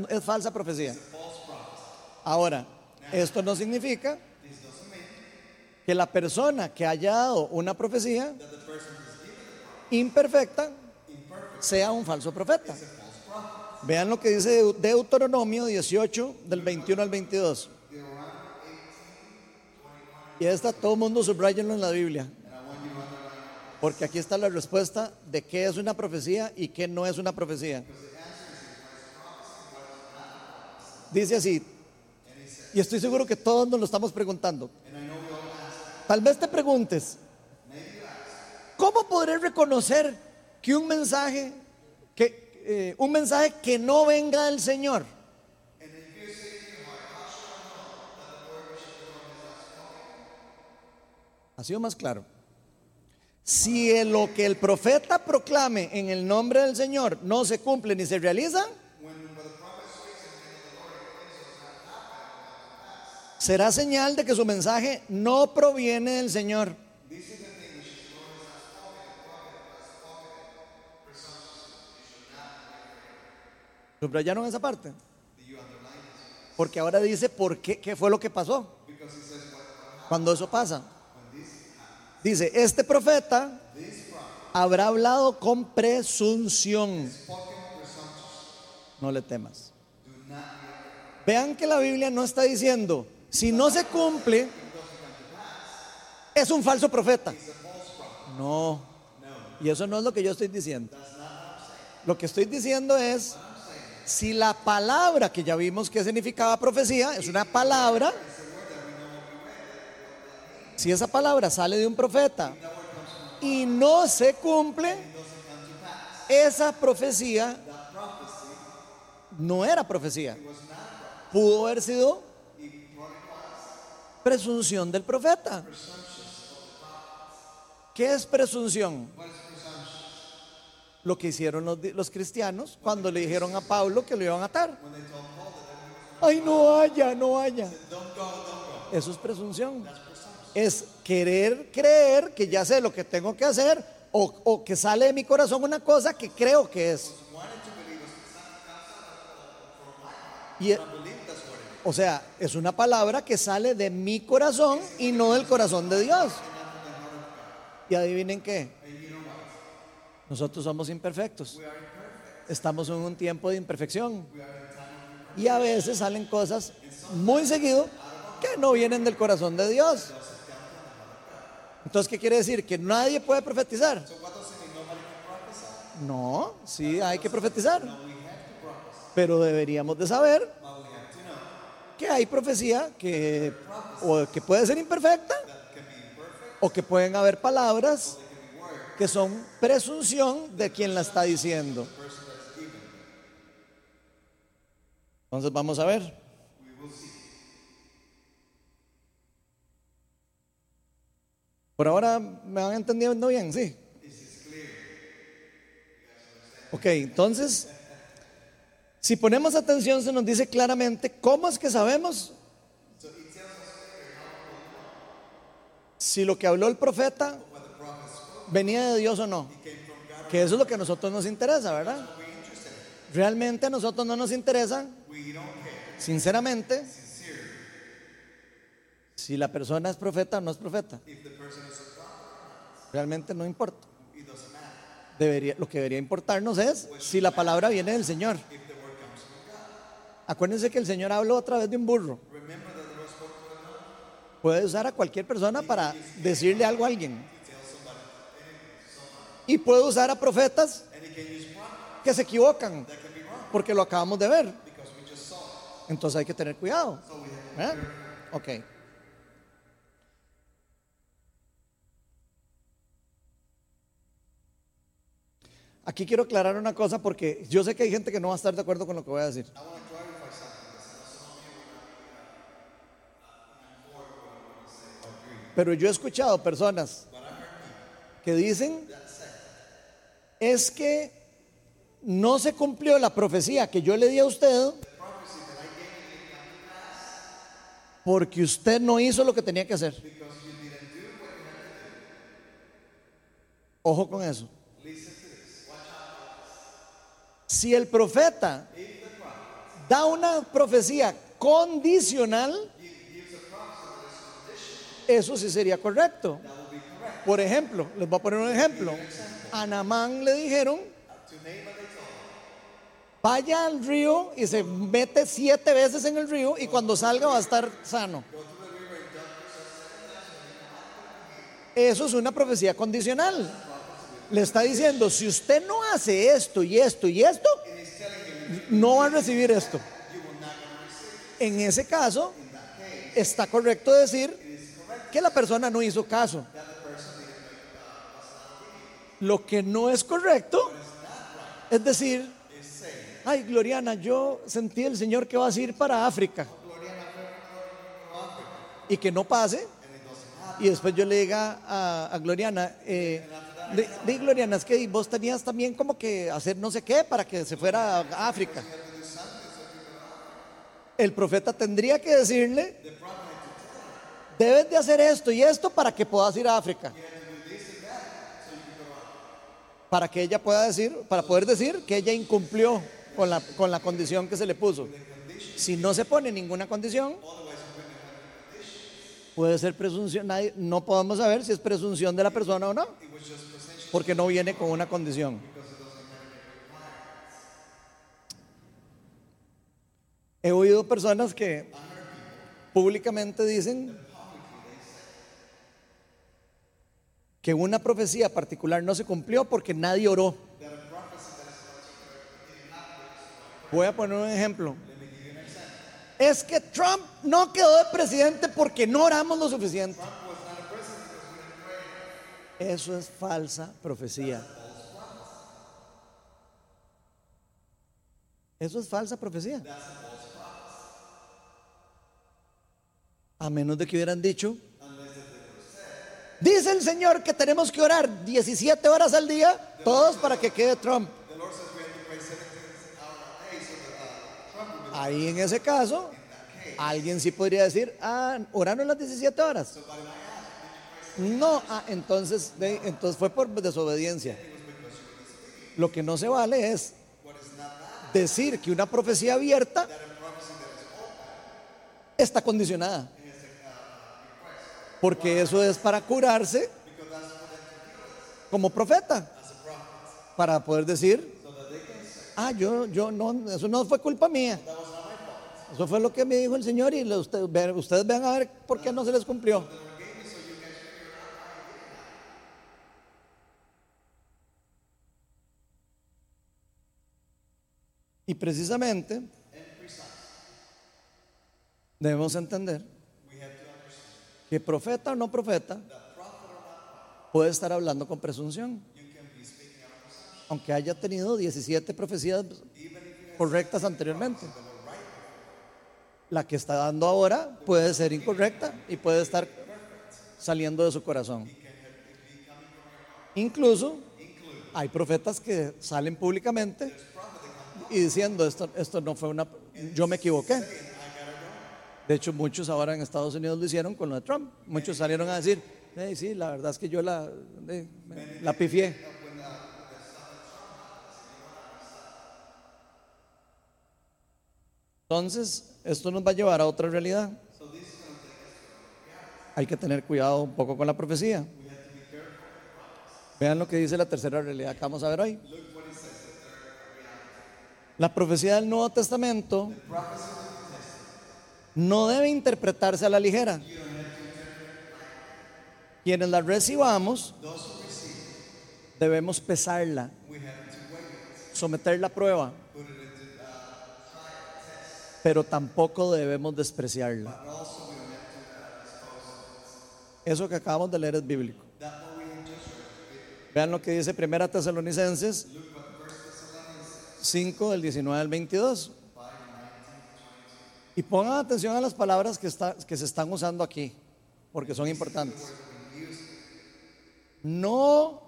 es falsa profecía. Ahora, esto no significa que la persona que haya dado una profecía imperfecta sea un falso profeta. Vean lo que dice Deu- Deuteronomio 18, del 21 al 22. Y esta todo el mundo subrayenlo en la Biblia. Porque aquí está la respuesta de qué es una profecía y qué no es una profecía. Dice así, y estoy seguro que todos nos lo estamos preguntando. Tal vez te preguntes, ¿cómo podré reconocer que un mensaje, que, eh, un mensaje que no venga del Señor? Ha sido más claro. Si el- lo que el profeta proclame en el nombre del Señor no se cumple ni se realiza, será señal de que su mensaje no proviene del Señor. ¿Subrayaron esa parte? Porque ahora dice por qué, qué fue lo que pasó. Cuando eso pasa. Dice, este profeta habrá hablado con presunción. No le temas. Vean que la Biblia no está diciendo, si no se cumple, es un falso profeta. No. Y eso no es lo que yo estoy diciendo. Lo que estoy diciendo es, si la palabra que ya vimos que significaba profecía es una palabra, si esa palabra sale de un profeta y no se cumple, esa profecía no era profecía. Pudo haber sido presunción del profeta. ¿Qué es presunción? Lo que hicieron los, cristianos cuando le dijeron a Pablo que lo iban a atar. Ay, no haya, no haya. Eso es presunción. Es querer creer que ya sé lo que tengo que hacer o, que sale de mi corazón una cosa que creo que es. E- o sea, es una palabra que sale de mi corazón y no del corazón de Dios. Y adivinen qué. Nosotros somos imperfectos. Estamos en un tiempo de imperfección. Y a veces salen cosas muy seguido que no vienen del corazón de Dios. Entonces, ¿qué quiere decir? Que nadie puede profetizar. No, sí, hay que profetizar. Pero deberíamos de saber que hay profecía que, o que puede ser imperfecta o que pueden haber palabras que son presunción de quien la está diciendo. Entonces vamos a ver. Por ahora me van entendiendo bien, sí. Ok, entonces, si ponemos atención se nos dice claramente cómo es que sabemos si lo que habló el profeta venía de Dios o no. Que eso es lo que a nosotros nos interesa, ¿verdad? Realmente a nosotros no nos interesa, sinceramente, si la persona es profeta o no es profeta. Realmente no importa. Lo que debería importarnos es si la palabra viene del Señor. Acuérdense que el Señor habló a través de un burro. Puede usar a cualquier persona para decirle algo a alguien. Y puede usar a profetas que se equivocan, porque lo acabamos de ver. Entonces hay que tener cuidado. ¿Eh? Ok. Aquí quiero aclarar una cosa porque yo sé que hay gente que no va a estar de acuerdo con lo que voy a decir. Pero yo he escuchado personas que dicen es que no se cumplió la profecía que yo le di a usted porque usted no hizo lo que tenía que hacer. Ojo con eso. Si el profeta da una profecía condicional, eso sí sería correcto. Por ejemplo, les voy a poner un ejemplo. A Namán le dijeron Vaya al río y se mete siete veces en el río y cuando salga va a estar sano. Eso es una profecía condicional. Le está diciendo, si usted no hace esto y esto y esto, no va a recibir esto. En ese caso, está correcto decir que la persona no hizo caso. Lo que no es correcto es decir, ay, Gloriana, yo sentí el Señor que va a ir para África y que no pase. Y después yo le diga a, Gloriana, eh, Gloriana, es que vos tenías también como que hacer no sé qué para que se fuera a África. El profeta tendría que decirle, debes de hacer esto y esto para que puedas ir a África. Para que ella pueda decir, para poder decir que ella incumplió con la, con la condición que se le puso. Si no se pone ninguna condición, puede ser presunción, no podemos saber si es presunción de la persona o no, porque no viene con una condición. He oído personas que públicamente dicen que una profecía particular no se cumplió porque nadie oró. Voy a poner un ejemplo. Es que Trump no quedó de presidente porque no oramos lo suficiente. Eso es falsa profecía. Eso es falsa profecía. A menos de que hubieran dicho, dice el Señor que tenemos que orar 17 horas al día, todos para que quede Trump. Ahí en ese caso, alguien sí podría decir, ah, las 17 horas. No, ah, entonces, entonces fue por desobediencia. Lo que no se vale es decir que una profecía abierta está condicionada. Porque eso es para curarse como profeta. Para poder decir, ah, yo, yo no, eso no fue culpa mía. Eso fue lo que me dijo el Señor y ustedes vean a ver por qué no se les cumplió. Y precisamente debemos entender que profeta o no profeta puede estar hablando con presunción. Aunque haya tenido 17 profecías correctas anteriormente. La que está dando ahora puede ser incorrecta y puede estar saliendo de su corazón. Incluso hay profetas que salen públicamente y diciendo esto, esto no fue una, yo me equivoqué. De hecho, muchos ahora en Estados Unidos lo hicieron con lo de Trump. Muchos salieron a decir, "Hey, sí, la verdad es que yo la, la pifié. Entonces, esto nos va a llevar a otra realidad. Hay que tener cuidado un poco con la profecía. Vean lo que dice la tercera realidad que vamos a ver hoy. La profecía del Nuevo Testamento no debe interpretarse a la ligera. Quienes la recibamos, debemos pesarla, someterla a prueba, pero tampoco debemos despreciarla. Eso que acabamos de leer es bíblico. Vean lo que dice Primera Tesalonicenses 5 del 19 al 22. Y pongan atención a las palabras que, está- que se están usando aquí, porque son importantes. No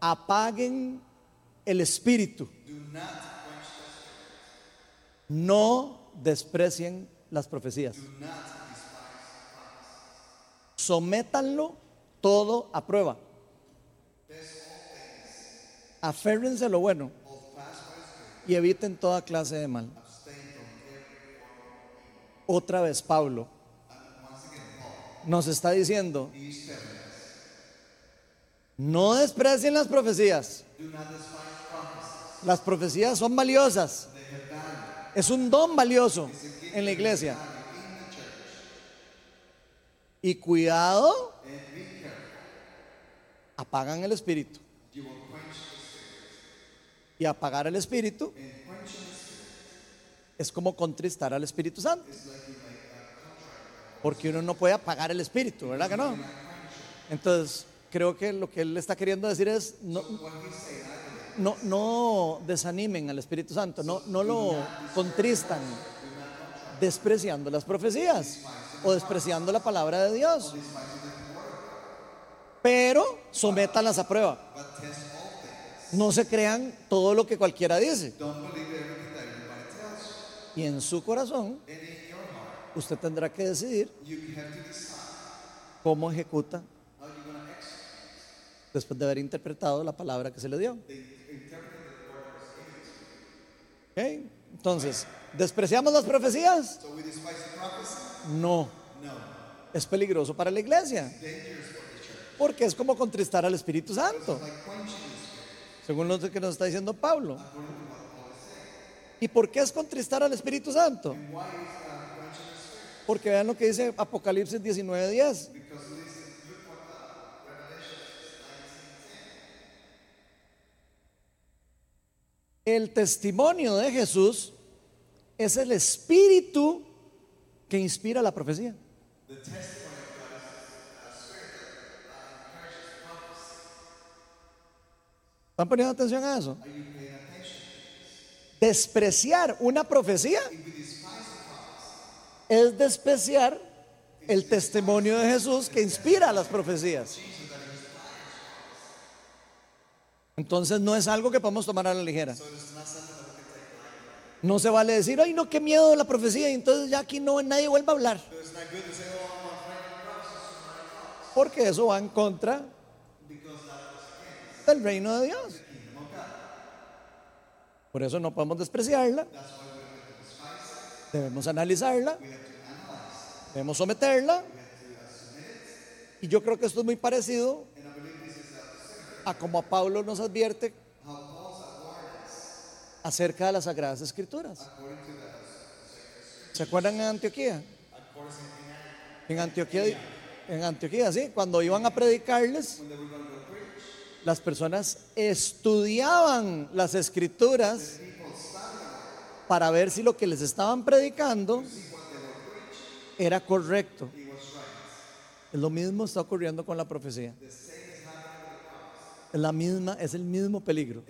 apaguen el espíritu. No desprecien las profecías. Sométanlo todo a prueba. Aférrense a lo bueno y eviten toda clase de mal. Otra vez Pablo nos está diciendo, no desprecien las profecías. Las profecías son valiosas. Es un don valioso en la iglesia. Y cuidado, apagan el espíritu. Y apagar el espíritu es como contristar al Espíritu Santo. Porque uno no puede apagar el espíritu, ¿verdad que no? Entonces, creo que lo que él está queriendo decir es no, no, desanimen al Espíritu Santo, no, no lo contristan despreciando las profecías o despreciando la palabra de Dios. Pero sométanlas a prueba. No se crean todo lo que cualquiera dice. Y en su corazón, usted tendrá que decidir cómo ejecuta después de haber interpretado la palabra que se le dio. Entonces, ¿despreciamos las profecías? No. Es peligroso para la iglesia. Porque es como contristar al Espíritu Santo. Según lo que nos está diciendo Pablo. ¿Y por qué es contristar al Espíritu Santo? Porque vean lo que dice Apocalipsis 19:10. El testimonio de Jesús es el espíritu que inspira la profecía. ¿Están poniendo atención a eso? Despreciar una profecía es despreciar el testimonio de Jesús que inspira las profecías. Entonces no es algo que podemos tomar a la ligera. No se vale decir, ay no, qué miedo de la profecía, y entonces ya aquí no nadie vuelva a hablar. Porque eso va en contra del reino de Dios. Por eso no podemos despreciarla. Debemos analizarla. Debemos someterla. Y yo creo que esto es muy parecido a como a Pablo nos advierte acerca de las Sagradas Escrituras. ¿Se acuerdan en Antioquía? En Antioquía, en Antioquía, sí, cuando iban a predicarles, las personas estudiaban las escrituras para ver si lo que les estaban predicando era correcto. Lo mismo está ocurriendo con la profecía. La misma, es el mismo peligro.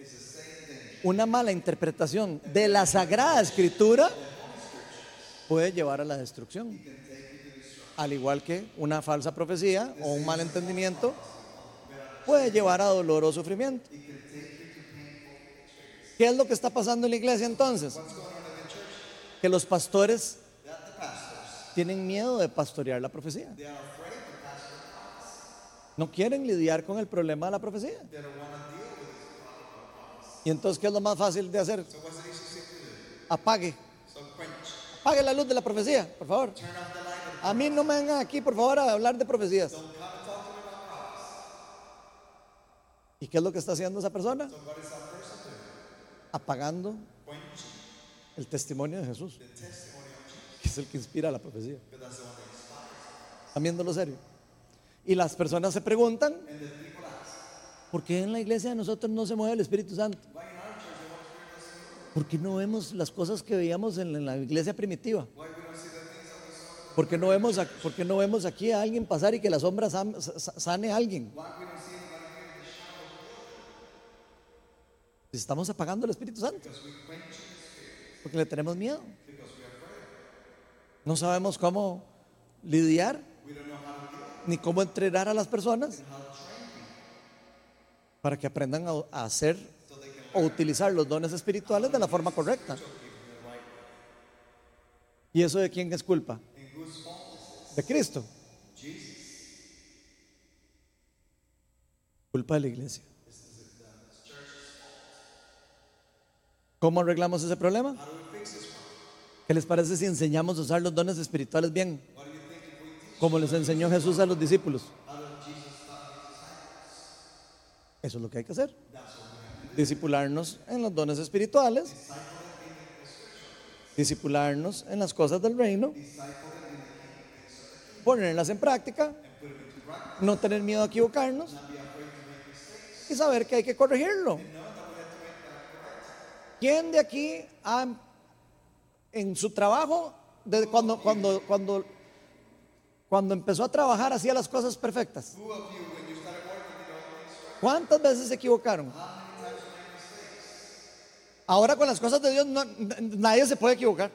Una mala interpretación de la sagrada escritura puede llevar a la destrucción. Al igual que una falsa profecía o un mal entendimiento puede llevar a dolor o sufrimiento. ¿Qué es lo que está pasando en la iglesia entonces? Que los pastores tienen miedo de pastorear la profecía. No quieren lidiar con el problema de la profecía. Y entonces, ¿qué es lo más fácil de hacer? Apague. Apague la luz de la profecía, por favor. A mí no me vengan aquí, por favor, a hablar de profecías. ¿Y qué es lo que está haciendo esa persona? Apagando el testimonio de Jesús, que es el que inspira la profecía. ¿Están viéndolo serio? Y las personas se preguntan, ¿por qué en la iglesia de nosotros no se mueve el Espíritu Santo? ¿Por qué no vemos las cosas que veíamos en la iglesia primitiva? ¿Por qué no vemos, por qué no vemos aquí a alguien pasar y que la sombra sane a alguien? Estamos apagando el Espíritu Santo. Porque le tenemos miedo. No sabemos cómo lidiar ni cómo entrenar a las personas para que aprendan a hacer o utilizar los dones espirituales de la forma correcta. ¿Y eso de quién es culpa? De Cristo. Culpa de la iglesia. ¿Cómo arreglamos ese problema? ¿Qué les parece si enseñamos a usar los dones espirituales bien? Como les enseñó Jesús a los discípulos. Eso es lo que hay que hacer. Discipularnos en los dones espirituales Discipularnos en las cosas del reino. Ponerlas en práctica. No tener miedo a equivocarnos. Y saber que hay que corregirlo. ¿Quién de aquí en su trabajo, desde cuando, cuando, cuando, cuando empezó a trabajar, hacía las cosas perfectas? ¿Cuántas veces se equivocaron? Ahora con las cosas de Dios nadie se puede equivocar.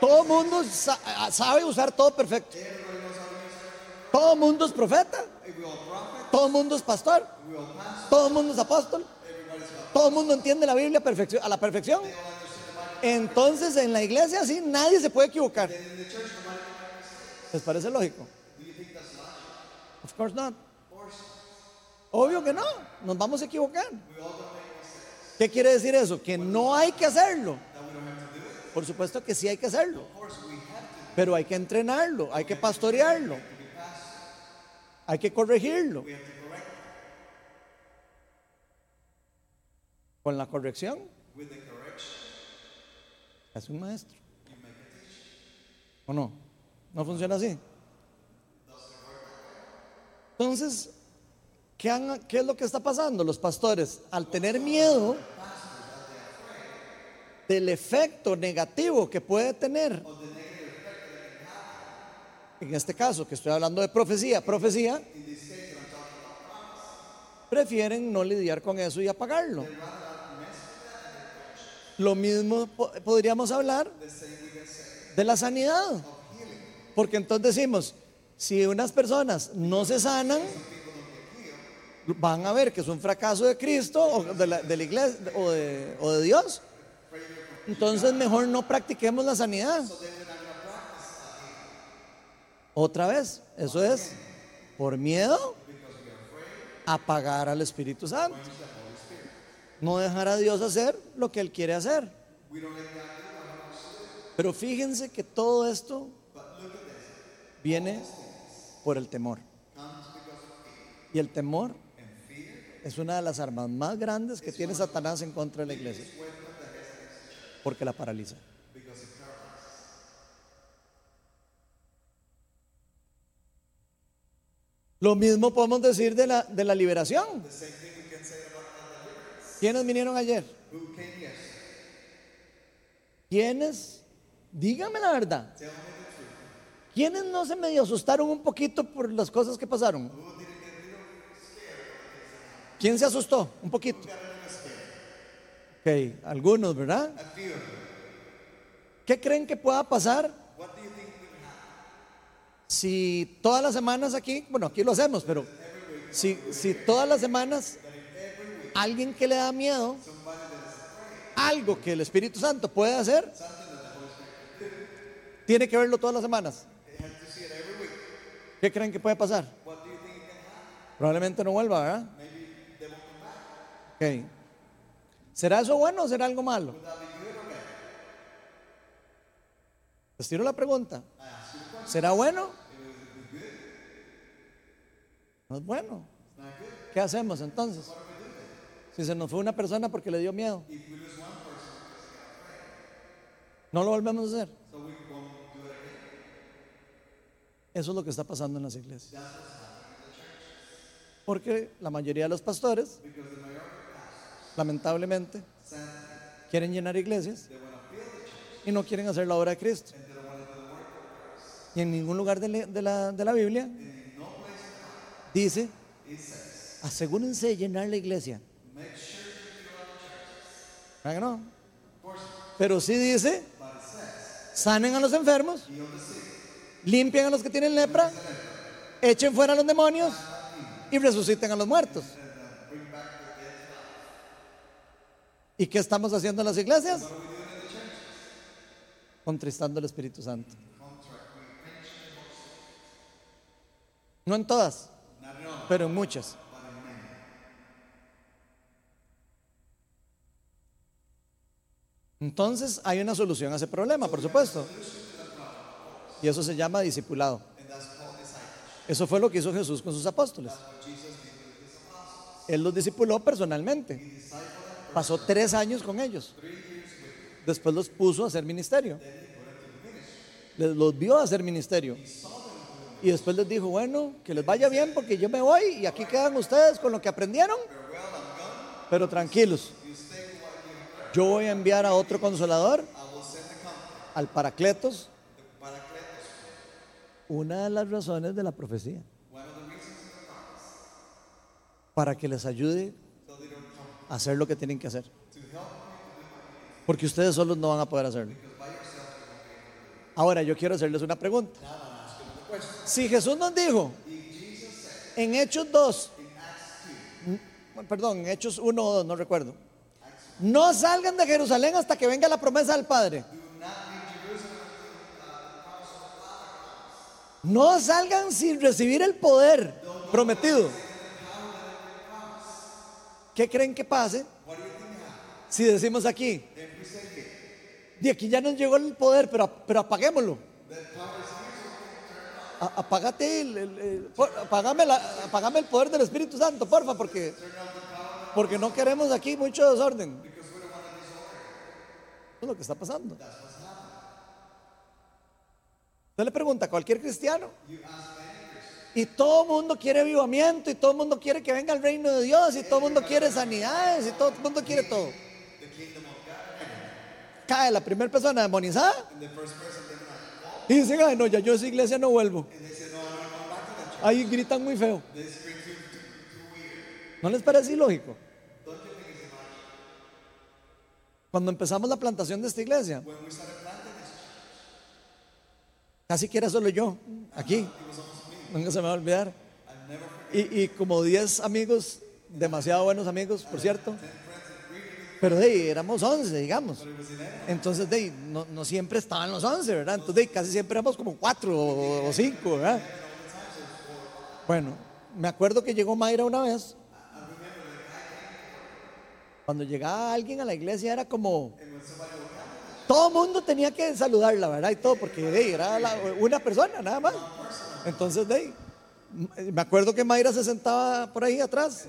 Todo mundo sa- sabe usar todo perfecto. Todo mundo es profeta. Todo mundo es pastor. Todo mundo es apóstol. Todo el mundo entiende la Biblia a la perfección. Entonces en la iglesia sí nadie se puede equivocar. ¿Les parece lógico? Of course not. Obvio que no, nos vamos a equivocar. ¿Qué quiere decir eso? Que no hay que hacerlo. Por supuesto que sí hay que hacerlo. Pero hay que entrenarlo, hay que pastorearlo. Hay que corregirlo. Con la corrección. Es un maestro. ¿O no? ¿No funciona así? Entonces, ¿qué, han- qué es lo que está pasando? Los pastores, al tener miedo del efecto negativo que puede tener, en este caso que estoy hablando de profecía, profecía, prefieren no lidiar con eso y apagarlo. Lo mismo po- podríamos hablar de la sanidad. Porque entonces decimos, si unas personas no se sanan, van a ver que es un fracaso de Cristo o de la, iglesia o de Dios. Entonces mejor no practiquemos la sanidad. Otra vez, eso es por miedo a pagar al Espíritu Santo. No dejar a Dios hacer lo que Él quiere hacer. Pero fíjense que todo esto viene por el temor. Y el temor es una de las armas más grandes que tiene Satanás en contra de la iglesia. Porque la paraliza. Lo mismo podemos decir de la, de la liberación. ¿Quiénes vinieron ayer? ¿Quiénes? Dígame la verdad. ¿Quiénes no se medio asustaron un poquito por las cosas que pasaron? ¿Quién se asustó? Un poquito. Ok, algunos, ¿verdad? ¿Qué creen que pueda pasar si todas las semanas aquí, bueno, aquí lo hacemos, pero si, si todas las semanas alguien que le da miedo, algo que el Espíritu Santo puede hacer, tiene que verlo todas las semanas. ¿Qué creen que puede pasar? Probablemente no vuelva, ¿verdad? Ok. ¿Será eso bueno o será algo malo? Les tiro la pregunta. ¿Será bueno? No es bueno. ¿Qué hacemos entonces? Si se nos fue una persona porque le dio miedo. No lo volvemos a hacer. Eso es lo que está pasando en las iglesias. Porque la mayoría de los pastores, lamentablemente, quieren llenar iglesias y no quieren hacer la obra de Cristo. Y en ningún lugar de la, de la- de la Biblia dice, asegúrense de llenar la iglesia. ¿Verdad que no? Pero sí dice, sanen a los enfermos, limpien a los que tienen lepra, echen fuera a los demonios y resuciten a los muertos. ¿Y qué estamos haciendo en las iglesias? Contristando al Espíritu Santo. No en todas, pero en muchas. Entonces hay una solución a ese problema, por supuesto. Y eso se llama discipulado. Eso fue lo que hizo Jesús con sus apóstoles. Él los discipuló personalmente. Pasó tres años con ellos. después los puso a hacer ministerio. Les, los vio a hacer ministerio. Y después les dijo, bueno, que les vaya bien porque yo me voy y aquí quedan ustedes con lo que aprendieron. Pero tranquilos, yo voy a enviar a otro consolador, al Paracletos, una de las razones de la profecía, para que les ayude a hacer lo que tienen que hacer. Porque ustedes solos no van a poder hacerlo. Ahora yo quiero hacerles una pregunta. Si Jesús nos dijo en Hechos 2, n- perdón, en Hechos 1 o 2, no recuerdo, no salgan de Jerusalén hasta que venga la promesa del Padre. No salgan sin recibir el poder prometido. ¿Qué creen que pase si decimos aquí? De aquí ya nos llegó el poder, pero, pero apaguémoslo. A- apagate el, apagame el poder del Espíritu Santo, porfa, porque, porque no queremos aquí mucho desorden. Es lo que está pasando. Usted le pregunta a cualquier cristiano. Y todo el mundo quiere avivamiento y todo el mundo quiere que venga el reino de Dios y todo el mundo quiere sanidades y todo el mundo quiere todo. Cae la primera persona demonizada y dicen, ay no, ya yo a esa iglesia no vuelvo. Ahí gritan muy feo. ¿No les parece ilógico? Cuando empezamos la plantación de esta iglesia, casi que era solo yo, aquí, nunca se me va a olvidar. Y, y como 10 amigos, demasiado buenos amigos, por cierto, pero de ahí éramos 11, digamos. Entonces, de ahí, no, no siempre estaban los 11, ¿verdad? Entonces, de ahí, casi siempre éramos como 4 o 5, ¿verdad? Bueno, me acuerdo que llegó Mayra una vez. Cuando llegaba alguien a la iglesia era como... Todo mundo tenía que saludarla, ¿verdad? Y todo, porque ahí, era una persona, nada más. Entonces, m- me acuerdo que Mayra se sentaba por ahí atrás.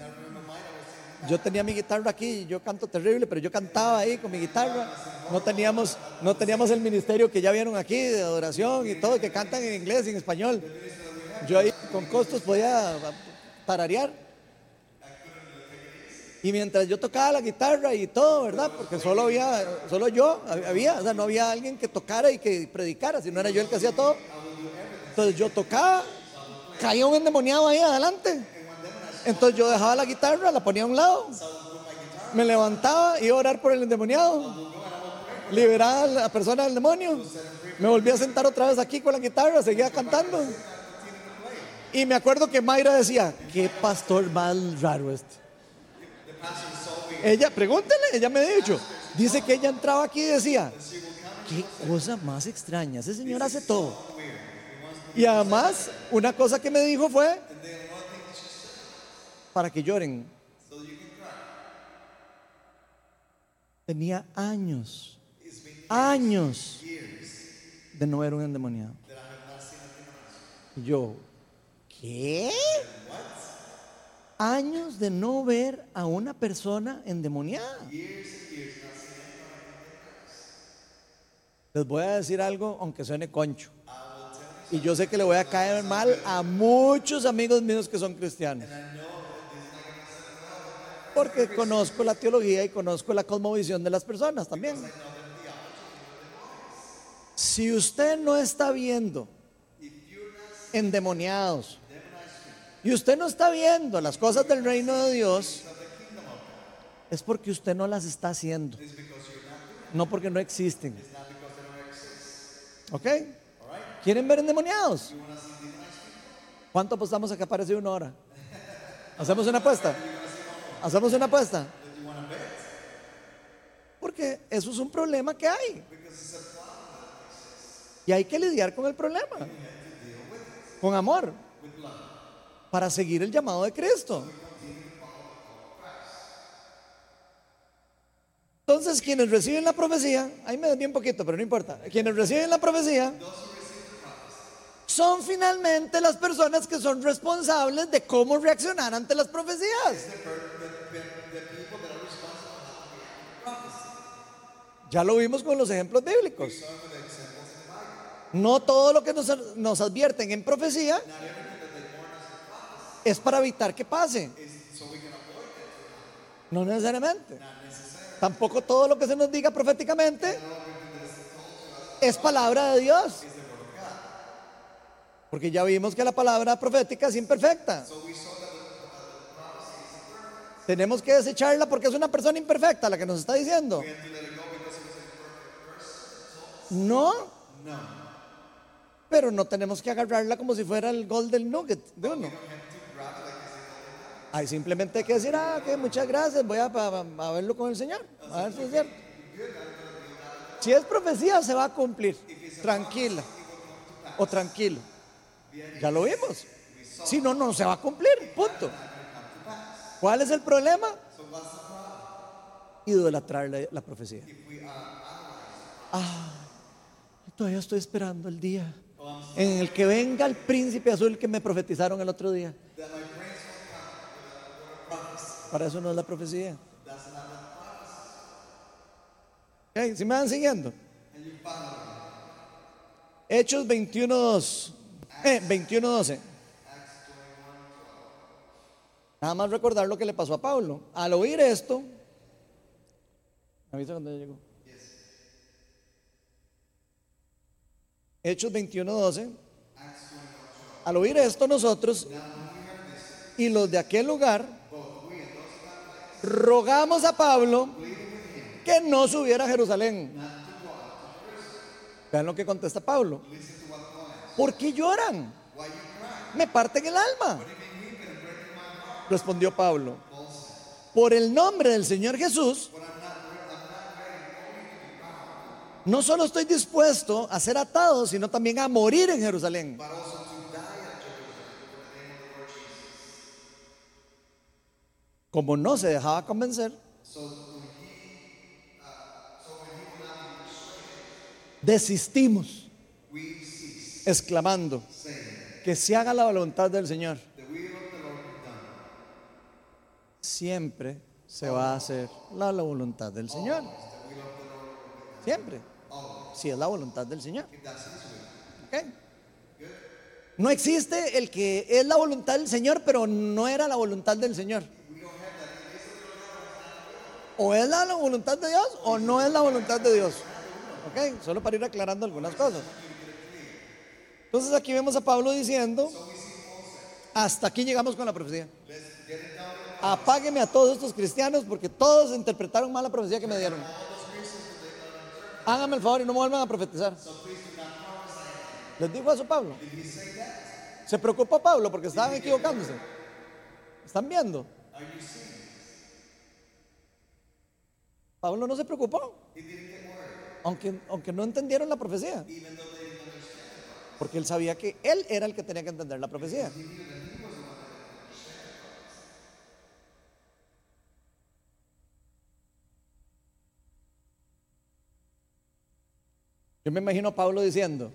Yo tenía mi guitarra aquí, yo canto terrible, pero yo cantaba ahí con mi guitarra. No teníamos, no teníamos el ministerio que ya vieron aquí de adoración y todo, que cantan en inglés y en español. Yo ahí con costos podía tararear. Y mientras yo tocaba la guitarra y todo, ¿verdad? Porque solo había, solo yo había, o sea, no había alguien que tocara y que predicara, si no era yo el que hacía todo. Entonces yo tocaba, caía un endemoniado ahí adelante. Entonces yo dejaba la guitarra, la ponía a un lado, me levantaba, iba a orar por el endemoniado, liberaba a la persona del demonio, me volví a sentar otra vez aquí con la guitarra, seguía cantando. Y me acuerdo que Mayra decía, qué pastor más raro este. Ella, pregúntele, ella me ha dicho, dice que ella entraba aquí y decía, qué cosa más extraña, ese señor hace todo. Y además, una cosa que me dijo fue, para que lloren. Tenía años, años de no ver un endemoniado. Y yo, ¿qué? Años de no ver a una persona endemoniada. Les voy a decir algo, aunque suene concho. Y yo sé que le voy a caer mal a muchos amigos míos que son cristianos. Porque conozco la teología y conozco la cosmovisión de las personas también. Si usted no está viendo endemoniados y usted no está viendo las cosas del reino de Dios, es porque usted no las está haciendo. No porque no existen. ¿Ok? ¿Quieren ver endemoniados? ¿Cuánto apostamos a que aparece una hora? ¿Hacemos una apuesta? ¿Hacemos una apuesta? Porque eso es un problema que hay. Y hay que lidiar con el problema. Con amor. Para seguir el llamado de Cristo. Entonces, quienes reciben la profecía, ahí me desvío un poquito, pero no importa. Quienes reciben la profecía son finalmente las personas que son responsables de cómo reaccionar ante las profecías. Ya lo vimos con los ejemplos bíblicos. No todo lo que nos, nos advierten en profecía es para evitar que pase. No necesariamente. Tampoco todo lo que se nos diga proféticamente es palabra de Dios. Porque ya vimos que la palabra profética es imperfecta. Tenemos que desecharla porque es una persona imperfecta la que nos está diciendo. No. Pero no tenemos que agarrarla como si fuera el golden nugget de uno. Hay simplemente que decir, ah, que muchas gracias, voy a, a- a verlo con el Señor, a ver si es cierto. Si es profecía, se va a cumplir. Tranquila. O tranquilo. Ya lo vimos. Si no, no se va a cumplir. Punto. ¿Cuál es el problema? Idolatrar la, la profecía. Ah, todavía estoy esperando el día en el que venga el príncipe azul que me profetizaron el otro día. Para eso no es la profecía. ¿Sí me van siguiendo? Hechos 21.2. Eh, 21.12. Nada más recordar lo que le pasó a Pablo. Al oír esto, ¿me avisa cuando llegó? Hechos 21.12. Al oír esto nosotros y los de aquel lugar, rogamos a Pablo que no subiera a Jerusalén. Vean lo que contesta Pablo. ¿Por qué lloran? Me parten el alma. Respondió Pablo. Por el nombre del Señor Jesús, no solo estoy dispuesto a ser atado, sino también a morir en Jerusalén. Como no se dejaba convencer, desistimos, exclamando, que se haga la voluntad del Señor. Siempre se va a hacer la, voluntad del Señor. Siempre. Si es la voluntad del Señor. No existe el que es la voluntad del Señor, pero no era la voluntad del Señor. O es la, voluntad de Dios o no es la voluntad de Dios. ¿Ok? Solo para ir aclarando algunas cosas. Entonces aquí vemos a Pablo diciendo, hasta aquí llegamos con la profecía. Apágueme a todos estos cristianos porque todos interpretaron mal la profecía que me dieron. Háganme el favor y no me vuelvan a profetizar. ¿Les dijo eso Pablo? Se preocupó Pablo porque estaban equivocándose. ¿Están viendo? Pablo no se preocupó. Aunque, aunque no entendieron la profecía. Porque él sabía que él era el que tenía que entender la profecía. Yo me imagino a Pablo diciendo,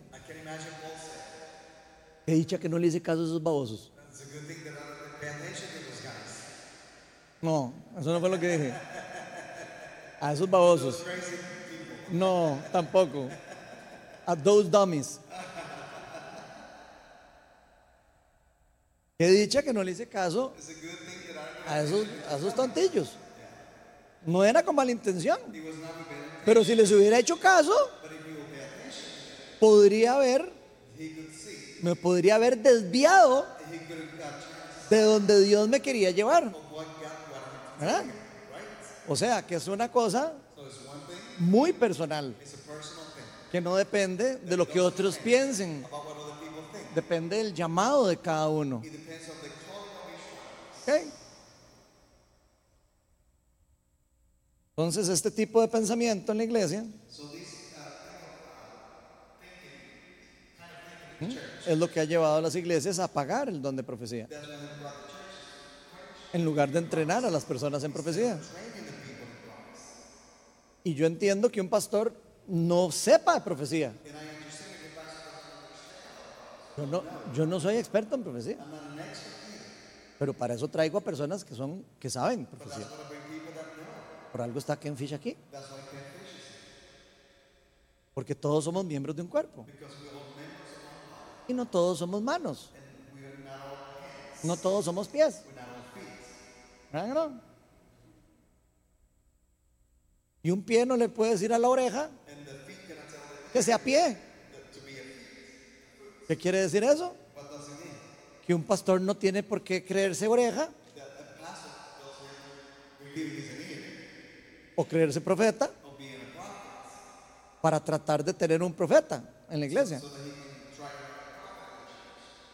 he dicha que no le hice caso a esos babosos. No, eso no fue lo que dije. A esos babosos. No, tampoco. A those dummies. Qué dicha que no le hice caso a esos, a esos tontillos. No era con mala intención. Pero si les hubiera hecho caso, podría haber, me podría haber desviado de donde Dios me quería llevar. ¿verdad? O sea, que es una cosa muy personal, que no depende de lo que otros piensen, depende del llamado de cada uno. Entonces, este tipo de pensamiento en la iglesia es lo que ha llevado a las iglesias a apagar el don de profecía. En lugar de entrenar a las personas en profecía. Y yo entiendo que un pastor no sepa de profecía. Yo no, yo no soy experto en profecía. Pero para eso traigo a personas que son que saben profecía. Por algo está Ken Fish aquí. Porque todos somos miembros de un cuerpo. Y no todos somos manos. No todos somos pies. ¿Verdad que no? Y un pie no le puede decir a la oreja que sea pie. ¿Qué quiere decir eso? Que un pastor no tiene por qué creerse oreja o creerse profeta para tratar de tener un profeta en la iglesia.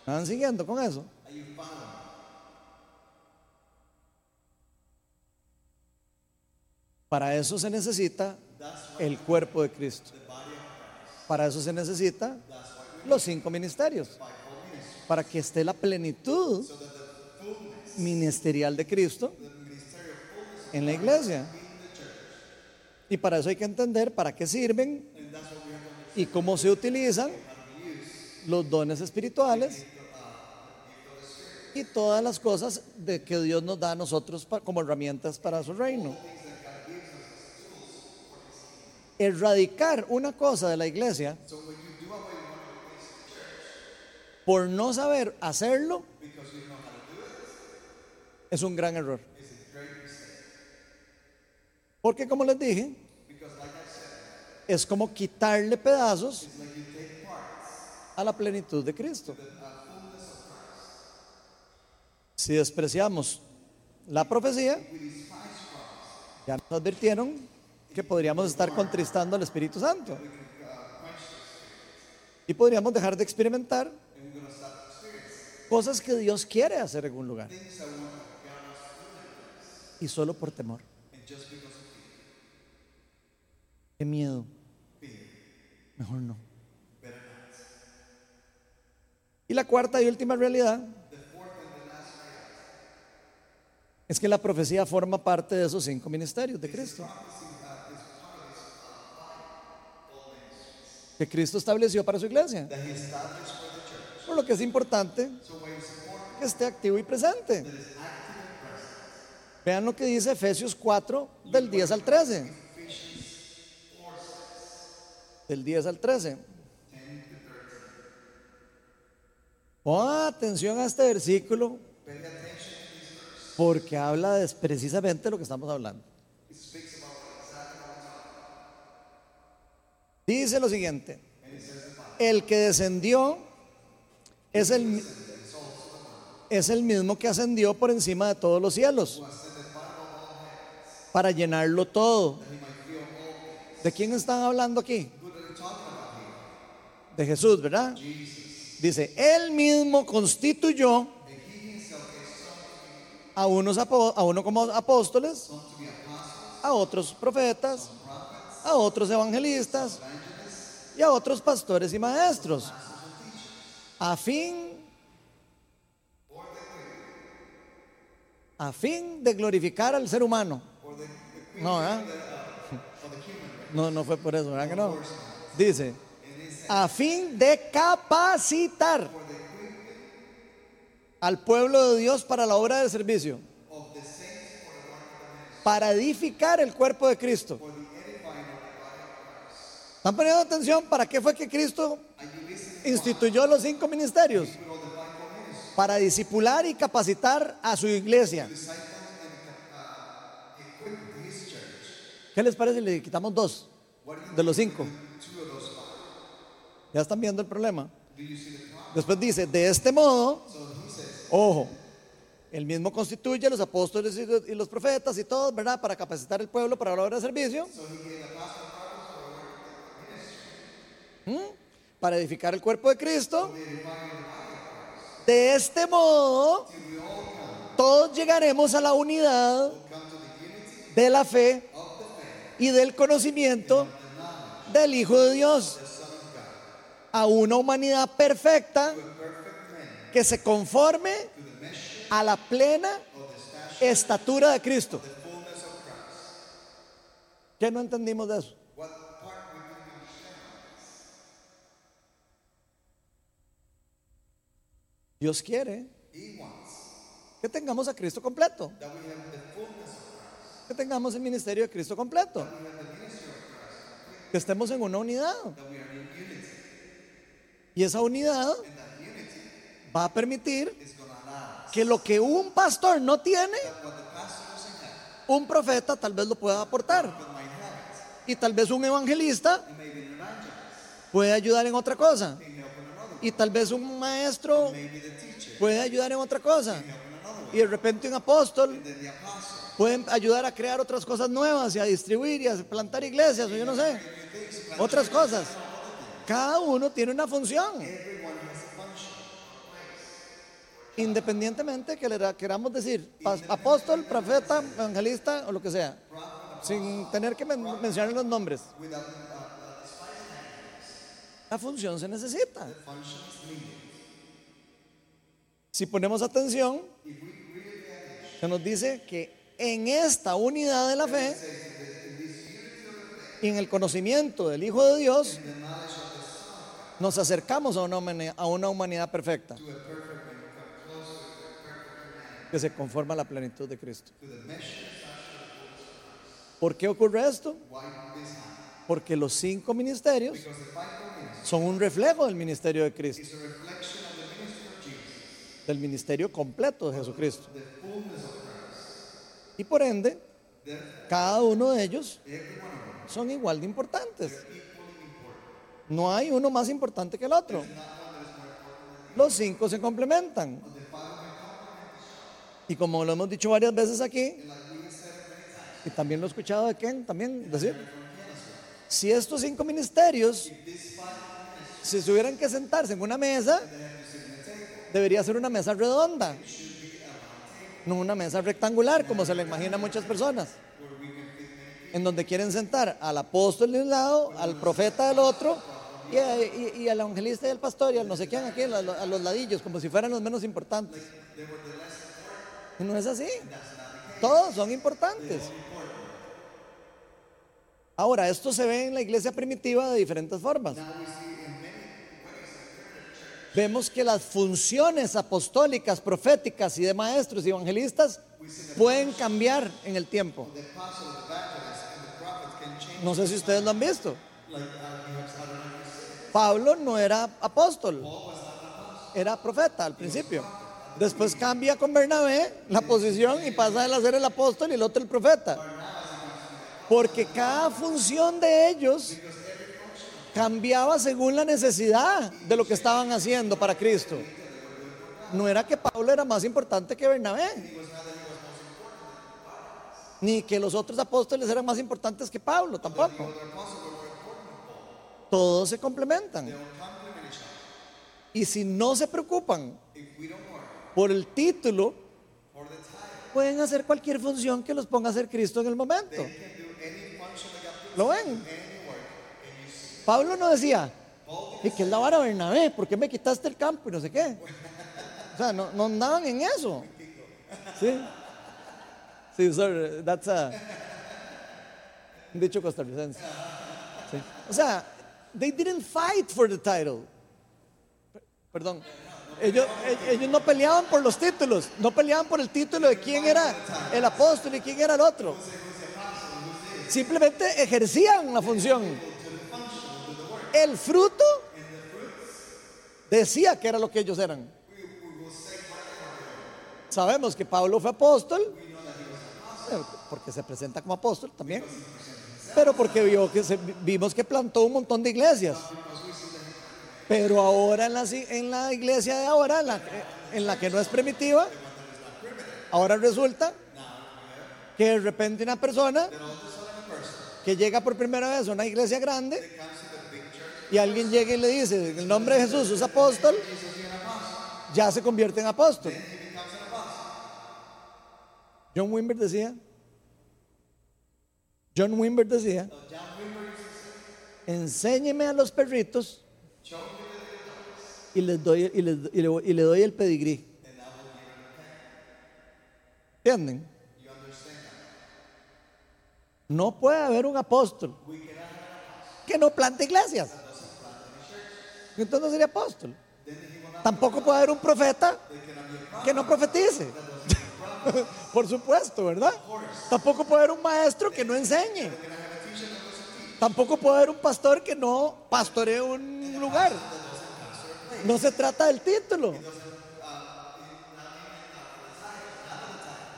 ¿Están siguiendo con eso? Para eso se necesita el cuerpo de Cristo. Para eso se necesita los cinco ministerios. Para que esté la plenitud ministerial de Cristo en la iglesia. Y para eso hay que entender para qué sirven y cómo se utilizan los dones espirituales y todas las cosas de que Dios nos da a nosotros como herramientas para su reino. Erradicar una cosa de la iglesia por no saber hacerlo es un gran error. Porque como les dije, es como quitarle pedazos a la plenitud de Cristo. Si despreciamos la profecía, ya nos advirtieron que podríamos estar contristando al Espíritu Santo. Y podríamos dejar de experimentar cosas que Dios quiere hacer en un lugar. Y solo por temor. Qué miedo. Mejor no. Y la cuarta y última realidad es que la profecía forma parte de esos cinco ministerios de Cristo. Que Cristo estableció para su iglesia. Por lo que es importante que esté activo y presente. Vean lo que dice Efesios 4 del 10 al 13. Del 10 al 13. Pongan atención a este versículo porque habla de precisamente lo que estamos hablando. Dice lo siguiente, el que descendió es el, es el mismo que ascendió por encima de todos los cielos para llenarlo todo. ¿De quién están hablando aquí? De Jesús, ¿verdad? Dice, él mismo constituyó a unos a uno como apóstoles, a otros profetas, a otros evangelistas y a otros pastores y maestros, a fin a fin de glorificar al ser humano. No. No, no fue por eso. Dice, a fin de capacitar al pueblo de Dios para la obra del servicio, para edificar el cuerpo de Cristo. ¿Están poniendo atención para qué fue que Cristo instituyó los cinco ministerios? Para disipular y capacitar a su iglesia. ¿Qué les parece si le quitamos dos de los cinco? Ya están viendo el problema. Después dice, de este modo, ojo, el mismo constituye los apóstoles y los, y los profetas y todos, ¿verdad? Para capacitar el pueblo para la obra de servicio. ¿Mm? Para edificar el cuerpo de Cristo. De este modo, todos llegaremos a la unidad de la fe y del conocimiento del Hijo de Dios. A una humanidad perfecta que se conforme a la plena estatura de Cristo. ¿Qué no entendimos de eso? Dios quiere que tengamos a Cristo completo. Que tengamos el ministerio de Cristo completo. que estemos en una unidad. Y esa unidad va a permitir que lo que un pastor no tiene, un profeta tal vez lo pueda aportar. Y tal vez un evangelista puede ayudar en otra cosa. Y tal vez un maestro puede ayudar en otra cosa. Y de repente un apóstol puede ayudar a crear otras cosas nuevas y a distribuir y a plantar iglesias o yo no sé. Otras cosas. Cada uno tiene una función. Independientemente que le queramos decir apóstol, profeta, evangelista o lo que sea. Sin tener que men- mencionar los nombres. Without uh, uh, despising La función se necesita. Si ponemos atención, se nos dice que en esta unidad de la fe y en el conocimiento del Hijo de Dios, nos acercamos a una humanidad, a una humanidad perfecta que se conforma a la plenitud de Cristo. ¿Por qué ocurre esto? Porque los cinco ministerios son un reflejo del ministerio de Cristo, del ministerio completo de Jesucristo. Y por ende, cada uno de ellos son igual de importantes. No hay uno más importante que el otro. Los cinco se complementan. Y como lo hemos dicho varias veces aquí, y también lo he escuchado de Ken también decir, si estos cinco ministerios, si tuvieran que sentarse en una mesa, debería ser una mesa redonda, no una mesa rectangular como se le imagina a muchas personas, en donde quieren sentar al apóstol de un lado, al profeta del otro, y, al evangelista y al pastor y al no sé quién aquí, a, lo- a los ladillos, como si fueran los menos importantes. No es así. Todos son importantes. Ahora, esto se ve en la iglesia primitiva de diferentes formas. Vemos que las funciones apostólicas, proféticas y de maestros y evangelistas pueden cambiar en el tiempo. No sé si ustedes lo han visto. Pablo no era apóstol, era profeta al principio. Después cambia con Bernabé la posición y pasa de ser el apóstol y el otro el profeta. Porque cada función de ellos cambiaba según la necesidad de lo que estaban haciendo para Cristo. No era que Pablo era más importante que Bernabé, ni que los otros apóstoles eran más importantes que Pablo, tampoco. Todos se complementan. Y si no se preocupan por el título, pueden hacer cualquier función que los ponga a hacer Cristo en el momento. ¿Lo ven? Pablo no decía, ¿y qué es la vara Bernabé? ¿Por qué me quitaste el campo y no sé qué? O sea, no, no andaban en eso. ¿Sí? Sí, sorry, that's a dicho costarricense. Sí. O sea, they didn't fight for the title. Perdón. Ellos, ellos no peleaban por los títulos, no peleaban por el título de quién era el apóstol y quién era el otro. Simplemente ejercían la función. El fruto decía que era lo que ellos eran. Sabemos que Pablo fue apóstol, porque se presenta como apóstol también, pero porque vimos que plantó un montón de iglesias. Pero ahora en la, iglesia de ahora, en la, en la que no es primitiva, ahora resulta que de repente una persona que llega por primera vez a una iglesia grande y alguien llega y le dice, el nombre de Jesús es apóstol, ya se convierte en apóstol. John Wimber decía, John Wimber decía, enséñeme a los perritos y les doy y le doy el pedigrí. ¿Entienden? No puede haber un apóstol que no plante iglesias. Entonces no sería apóstol. Tampoco puede haber un profeta que no profetice. *laughs* Por supuesto, ¿verdad? Tampoco puede haber un maestro que no enseñe. Tampoco puede haber un pastor que no pastoree un lugar. No se trata del título.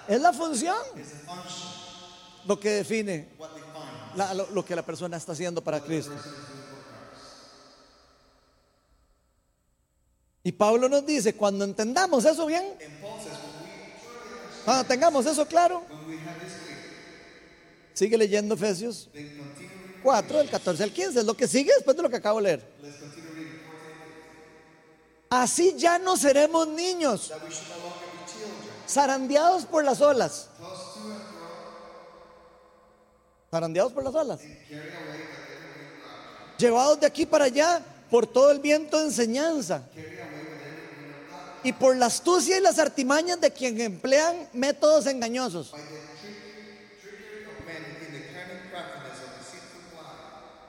Es la función lo que define lo que la persona está haciendo para Cristo. Y Pablo nos dice, cuando entendamos eso bien, cuando tengamos eso claro, sigue leyendo Efesios 4, del 14 al 15, es lo que sigue después de lo que acabo de leer. Así ya no seremos niños, zarandeados por las olas. Zarandeados por las olas. Llevados de aquí para allá por todo el viento de enseñanza. Y por la astucia y las artimañas de quien emplean métodos engañosos.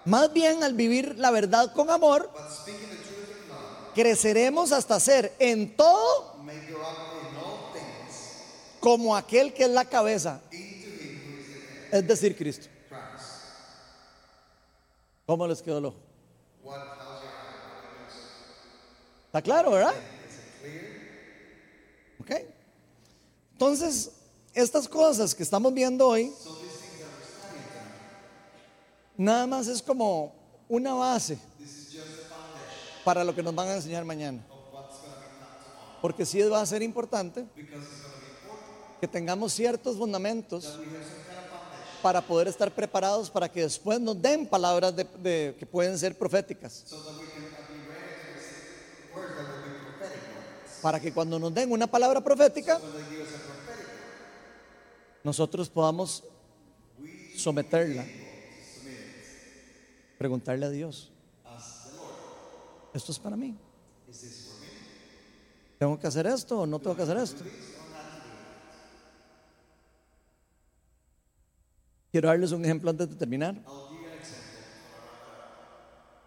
Más bien al vivir la verdad con amor, creceremos hasta ser en todo como aquel que es la cabeza, es decir, Cristo. ¿Cómo les quedó el ojo? ¿Está claro, verdad? Ok. Entonces, estas cosas que estamos viendo hoy, nada más es como una base para lo que nos van a enseñar mañana. Porque sí va a ser importante que tengamos ciertos fundamentos para poder estar preparados para que después nos den palabras que pueden ser proféticas. Para que cuando nos den una palabra profética, nosotros podamos someterla, preguntarle a Dios, ¿esto es para mí? ¿Tengo que hacer esto o no tengo que hacer esto? Quiero darles un ejemplo antes de terminar.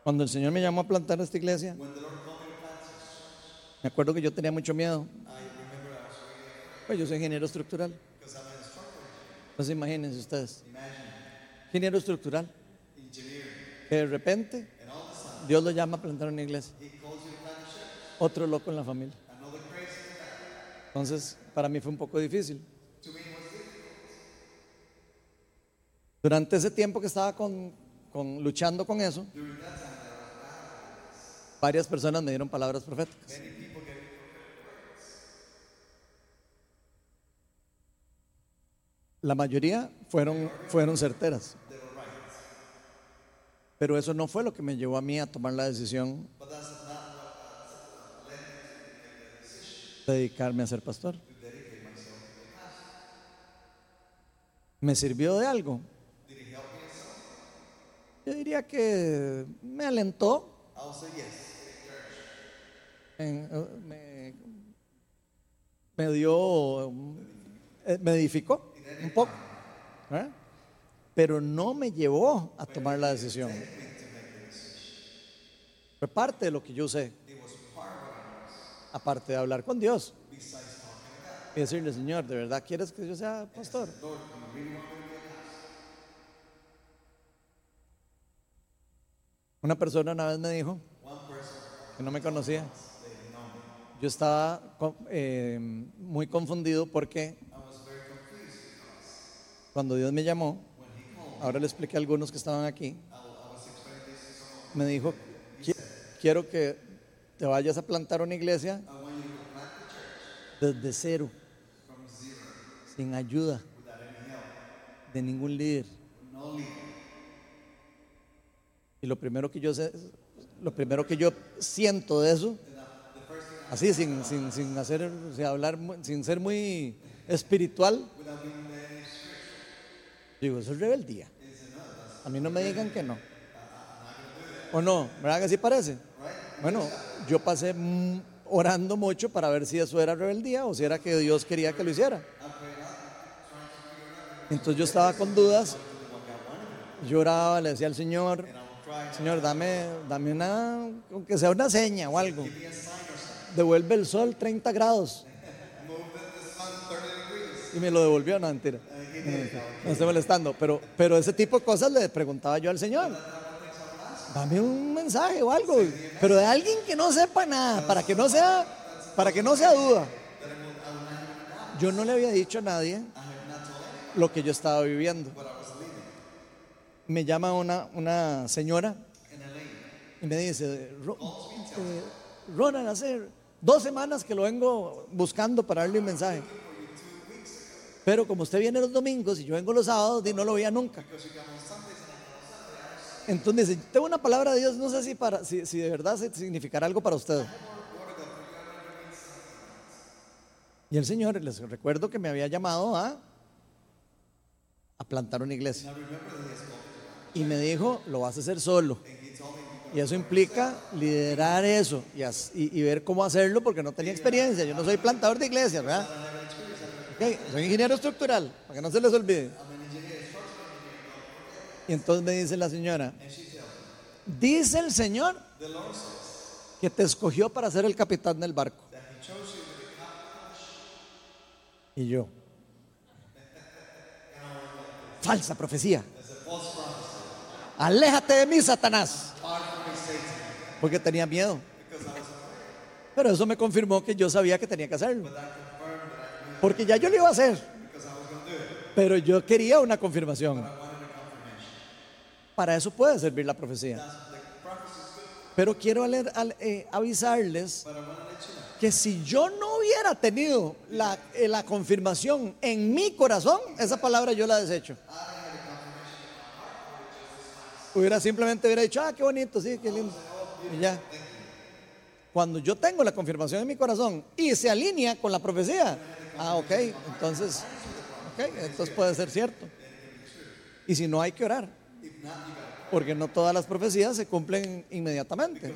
Cuando el Señor me llamó a plantar esta iglesia, me acuerdo que yo tenía mucho miedo. Pues yo soy ingeniero estructural. Entonces imagínense ustedes. Ingeniero estructural. Que de repente Dios lo llama a plantar una iglesia. Otro loco en la familia. Entonces, para mí fue un poco difícil. Durante ese tiempo que estaba con, con- luchando con eso, varias personas me dieron palabras proféticas. La mayoría fueron, fueron certeras. Pero eso no fue lo que me llevó a mí a tomar la decisión de dedicarme a ser pastor. ¿Me sirvió de algo? Yo diría que me alentó, en- eh, me, me dio, eh, me edificó un poco, ¿eh? pero no me llevó a tomar la decisión. Fue parte de lo que yo sé, aparte de hablar con Dios y decirle, Señor, ¿de verdad quieres que yo sea pastor? Una persona una vez me dijo que no me conocía. Yo estaba eh, muy confundido porque cuando Dios me llamó, ahora le expliqué a algunos que estaban aquí, me dijo, "Qui- quiero que te vayas a plantar una iglesia desde cero, sin ayuda de ningún líder. Y lo primero que yo sé, lo primero que yo siento de eso, así sin, sin, sin hacer, sin hablar, sin ser muy espiritual, digo, eso es rebeldía. A mí no me digan que no. ¿O no? ¿Verdad que así parece? Bueno, yo pasé mm, orando mucho para ver si eso era rebeldía o si era que Dios quería que lo hiciera. Entonces yo estaba con dudas, lloraba, le decía al Señor, Señor, dame, dame una, aunque sea una seña o algo. Devuelve el sol 30 grados. Y me lo devolvió, no, mentira. No estoy molestando, pero, pero ese tipo de cosas le preguntaba yo al Señor. Dame un mensaje o algo, pero de alguien que no sepa nada, para que no sea, para que no sea duda. Yo no le había dicho a nadie lo que yo estaba viviendo. Me llama una, una señora y me dice, "Ro- eh, Ronald, hace dos semanas que lo vengo buscando para darle un mensaje. Pero como usted viene los domingos y yo vengo los sábados, no lo veía nunca. Entonces tengo una palabra de Dios, no sé si, para, si, si de verdad significará algo para usted. Y el Señor, les recuerdo que me había llamado a, a plantar una iglesia. Y me dijo, lo vas a hacer solo. Y eso implica liderar eso y- y ver cómo hacerlo porque no tenía experiencia. Yo no soy plantador de iglesias, ¿verdad? Soy ingeniero estructural, para que no se les olvide. Y entonces me dice la señora, dice el Señor que te escogió para ser el capitán del barco. Y yo, falsa profecía. Aléjate de mí, Satanás. Porque tenía miedo. Pero eso me confirmó que yo sabía que tenía que hacerlo. Porque ya yo lo iba a hacer. Pero yo quería una confirmación. Para eso puede servir la profecía. Pero quiero eh, avisarles que si yo no hubiera tenido la, eh, la confirmación en mi corazón, esa palabra yo la desecho. Hubiera simplemente hubiera dicho, ah, qué bonito, sí, qué lindo. Y ya. Cuando yo tengo la confirmación en mi corazón y se alinea con la profecía, ah, ok, entonces, ok, entonces puede ser cierto. Y si no, hay que orar. Porque no todas las profecías se cumplen inmediatamente.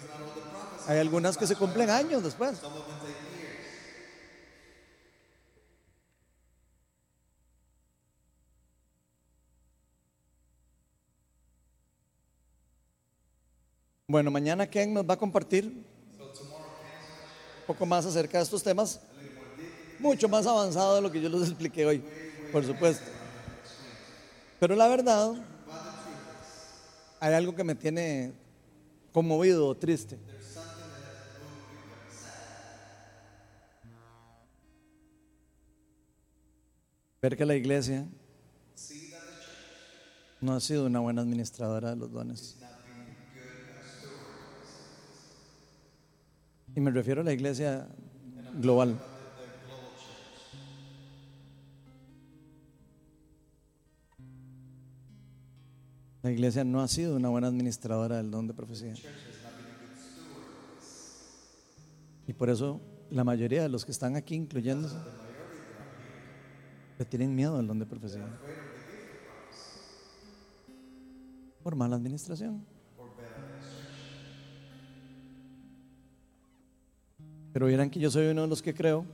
Hay algunas que se cumplen años después. Bueno, mañana Ken nos va a compartir un poco más acerca de estos temas, mucho más avanzado de lo que yo les expliqué hoy, por supuesto. Pero la verdad, hay algo que me tiene conmovido o triste. Ver que la iglesia no ha sido una buena administradora de los dones. Y me refiero a la iglesia global. La iglesia no ha sido una buena administradora del don de profecía. Y por eso la mayoría de los que están aquí, incluyéndose, le tienen miedo al don de profecía. Por mala administración. Pero vieran que yo soy uno de los que creo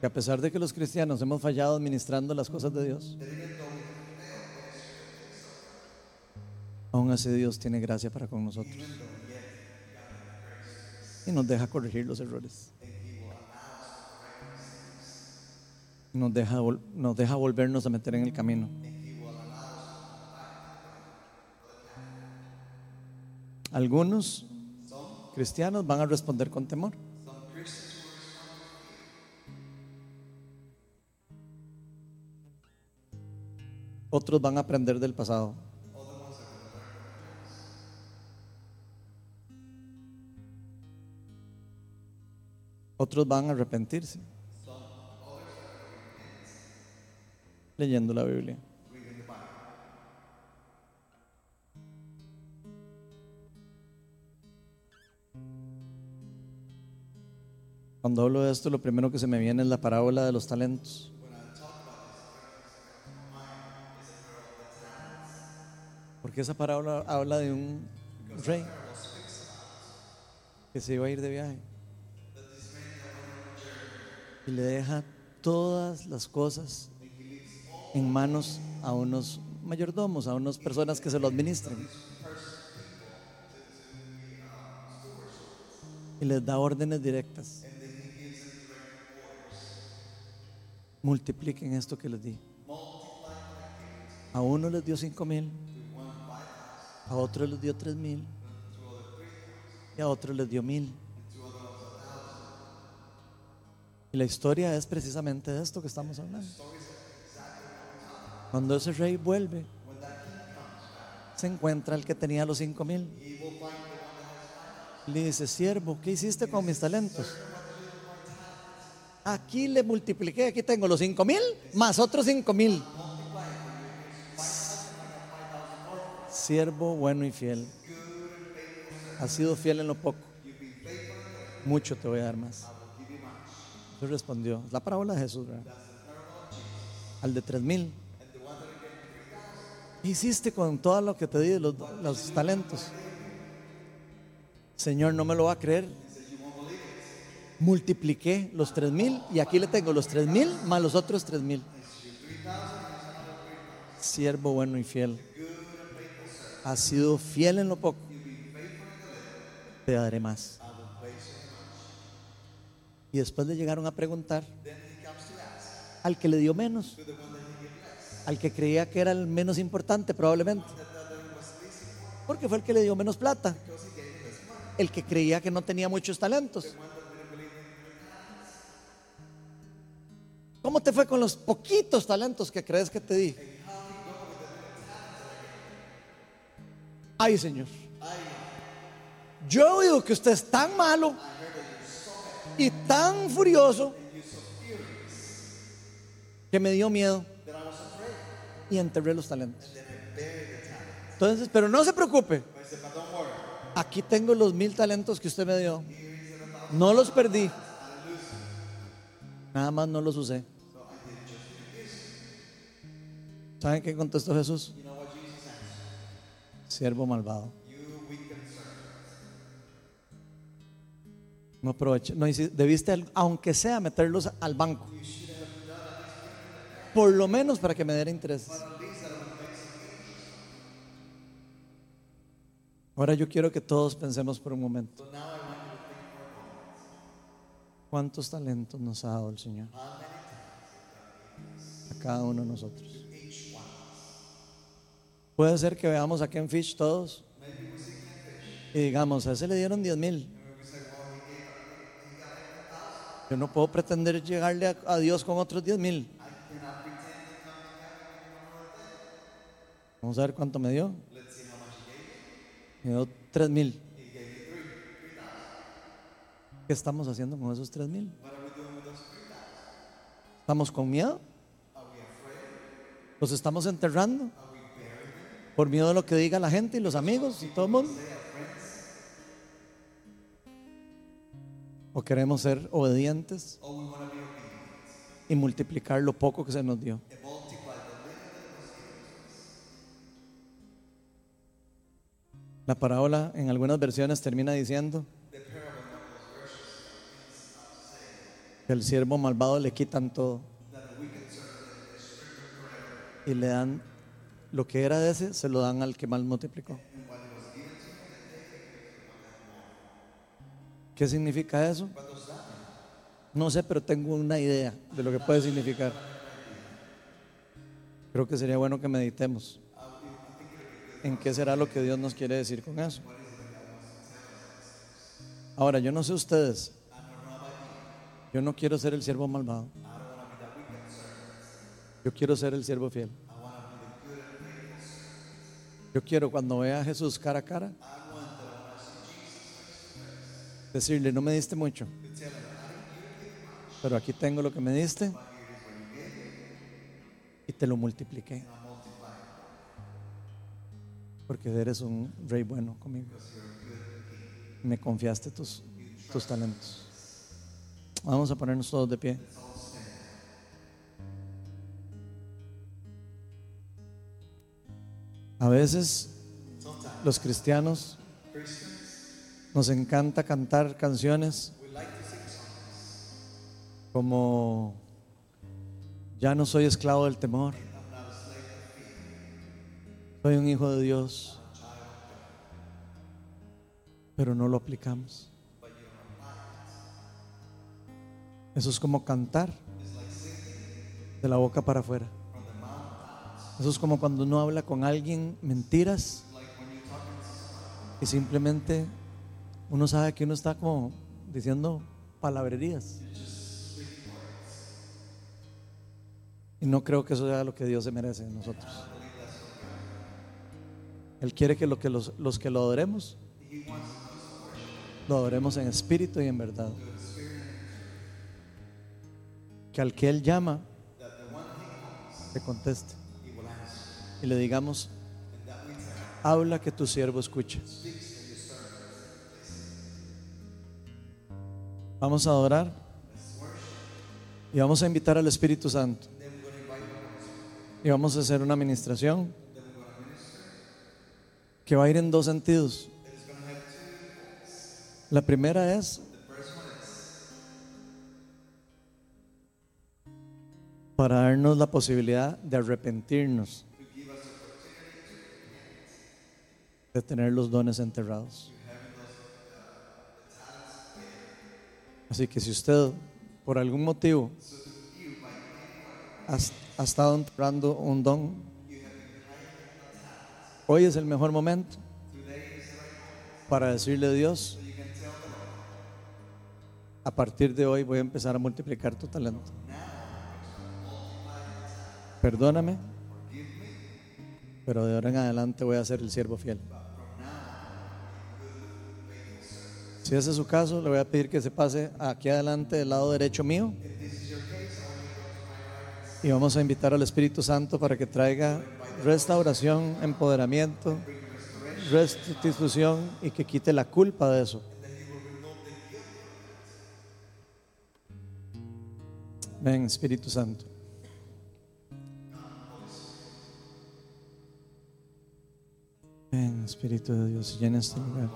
que a pesar de que los cristianos hemos fallado administrando las cosas de Dios, aún así Dios tiene gracia para con nosotros. Y nos deja corregir los errores. Nos deja, nos deja volvernos a meter en el camino. Algunos cristianos van a responder con temor. Otros van a aprender del pasado. Otros van a arrepentirse. Leyendo la Biblia. Cuando hablo de esto, lo primero que se me viene es la parábola de los talentos. Porque esa parábola habla de un rey que se iba a ir de viaje y le deja todas las cosas en manos a unos mayordomos, a unas personas que se lo administren. Y les da órdenes directas. multipliquen esto que les di. A uno les dio cinco mil, a otro les dio tres mil y a otro les dio mil. La historia es precisamente de esto que estamos hablando. Cuando ese rey vuelve, se encuentra el que tenía los cinco mil. Le dice, siervo, ¿qué hiciste con mis talentos? Aquí le multipliqué, aquí tengo los cinco mil más otros cinco mil. Siervo bueno y fiel. Has sido fiel en lo poco. Mucho te voy a dar más. Él respondió, es la parábola de Jesús. Al de tres mil. ¿Qué hiciste con todo lo que te di, los, los talentos? Señor, no me lo va a creer. Multipliqué los tres mil y aquí le tengo los tres mil más los otros tres mil. Siervo bueno y fiel. Has sido fiel en lo poco. Te daré más. Y después le llegaron a preguntar al que le dio menos, al que creía que era el menos importante probablemente, porque fue el que le dio menos plata, el que creía que no tenía muchos talentos. ¿Cómo te fue con los poquitos talentos que crees que te di? Ay, Señor. Yo oído que usted es tan malo y tan furioso que me dio miedo y enterré los talentos. Entonces, pero no se preocupe. Aquí tengo los mil talentos que usted me dio. No los perdí. Nada más no los usé. ¿Saben qué contestó Jesús? Siervo malvado. No aproveché. No, debiste, aunque sea, meterlos al banco. Por lo menos para que me diera intereses. Ahora yo quiero que todos pensemos por un momento. ¿Cuántos talentos nos ha dado el Señor? A cada uno de nosotros. Puede ser que veamos a Ken Fish todos y digamos, a ese le dieron 10 mil. Yo no puedo pretender llegarle a, Dios con otros 10 mil. Vamos a ver cuánto me dio. Me dio 3 mil. ¿Qué estamos haciendo con esos 3 mil? ¿Estamos con miedo? ¿Los estamos enterrando? ¿Por miedo a lo que diga la gente y los amigos y todo el mundo? ¿O queremos ser obedientes y multiplicar lo poco que se nos dio? La parábola en algunas versiones termina diciendo que el siervo malvado le quitan todo y le dan lo que era de ese, se lo dan al que mal multiplicó. ¿Qué significa eso? No sé, pero tengo una idea de lo que puede significar. Creo que sería bueno que meditemos en qué será lo que Dios nos quiere decir con eso. Ahora, yo no sé ustedes, yo no quiero ser el siervo malvado. Yo quiero ser el siervo fiel. Yo quiero cuando vea a Jesús cara a cara, decirle, no me diste mucho, pero aquí tengo lo que me diste y te lo multipliqué. Porque eres un rey bueno conmigo. Me confiaste tus, tus talentos. Vamos a ponernos todos de pie. A veces los cristianos nos encanta cantar canciones como ya no soy esclavo del temor, soy un hijo de Dios, pero no lo aplicamos. Eso es como cantar, De la boca para afuera. Eso es como cuando uno habla con alguien mentiras y simplemente uno sabe que uno está como diciendo palabrerías. Y no creo que eso sea lo que Dios se merece de nosotros. Él quiere que, lo que los, que lo adoremos, lo adoremos en espíritu y en verdad. Que al que Él llama, le conteste. Y le digamos, habla que tu siervo escuche. Vamos a adorar y vamos a invitar al Espíritu Santo. Y vamos a hacer una administración que va a ir en dos sentidos. La primera es para darnos la posibilidad de arrepentirnos de tener los dones enterrados. Así que si usted por algún motivo ha, estado enterrando un don, hoy es el mejor momento para decirle a Dios, a partir de hoy voy a empezar a multiplicar tu talento. Perdóname, pero de ahora en adelante voy a ser el siervo fiel. Si ese es su caso, le voy a pedir que se pase aquí adelante del lado derecho mío. Y vamos a invitar al Espíritu Santo para que traiga restauración, empoderamiento, restitución y que quite la culpa de eso. Ven, Espíritu Santo. Ven, Espíritu de Dios, llena este lugar.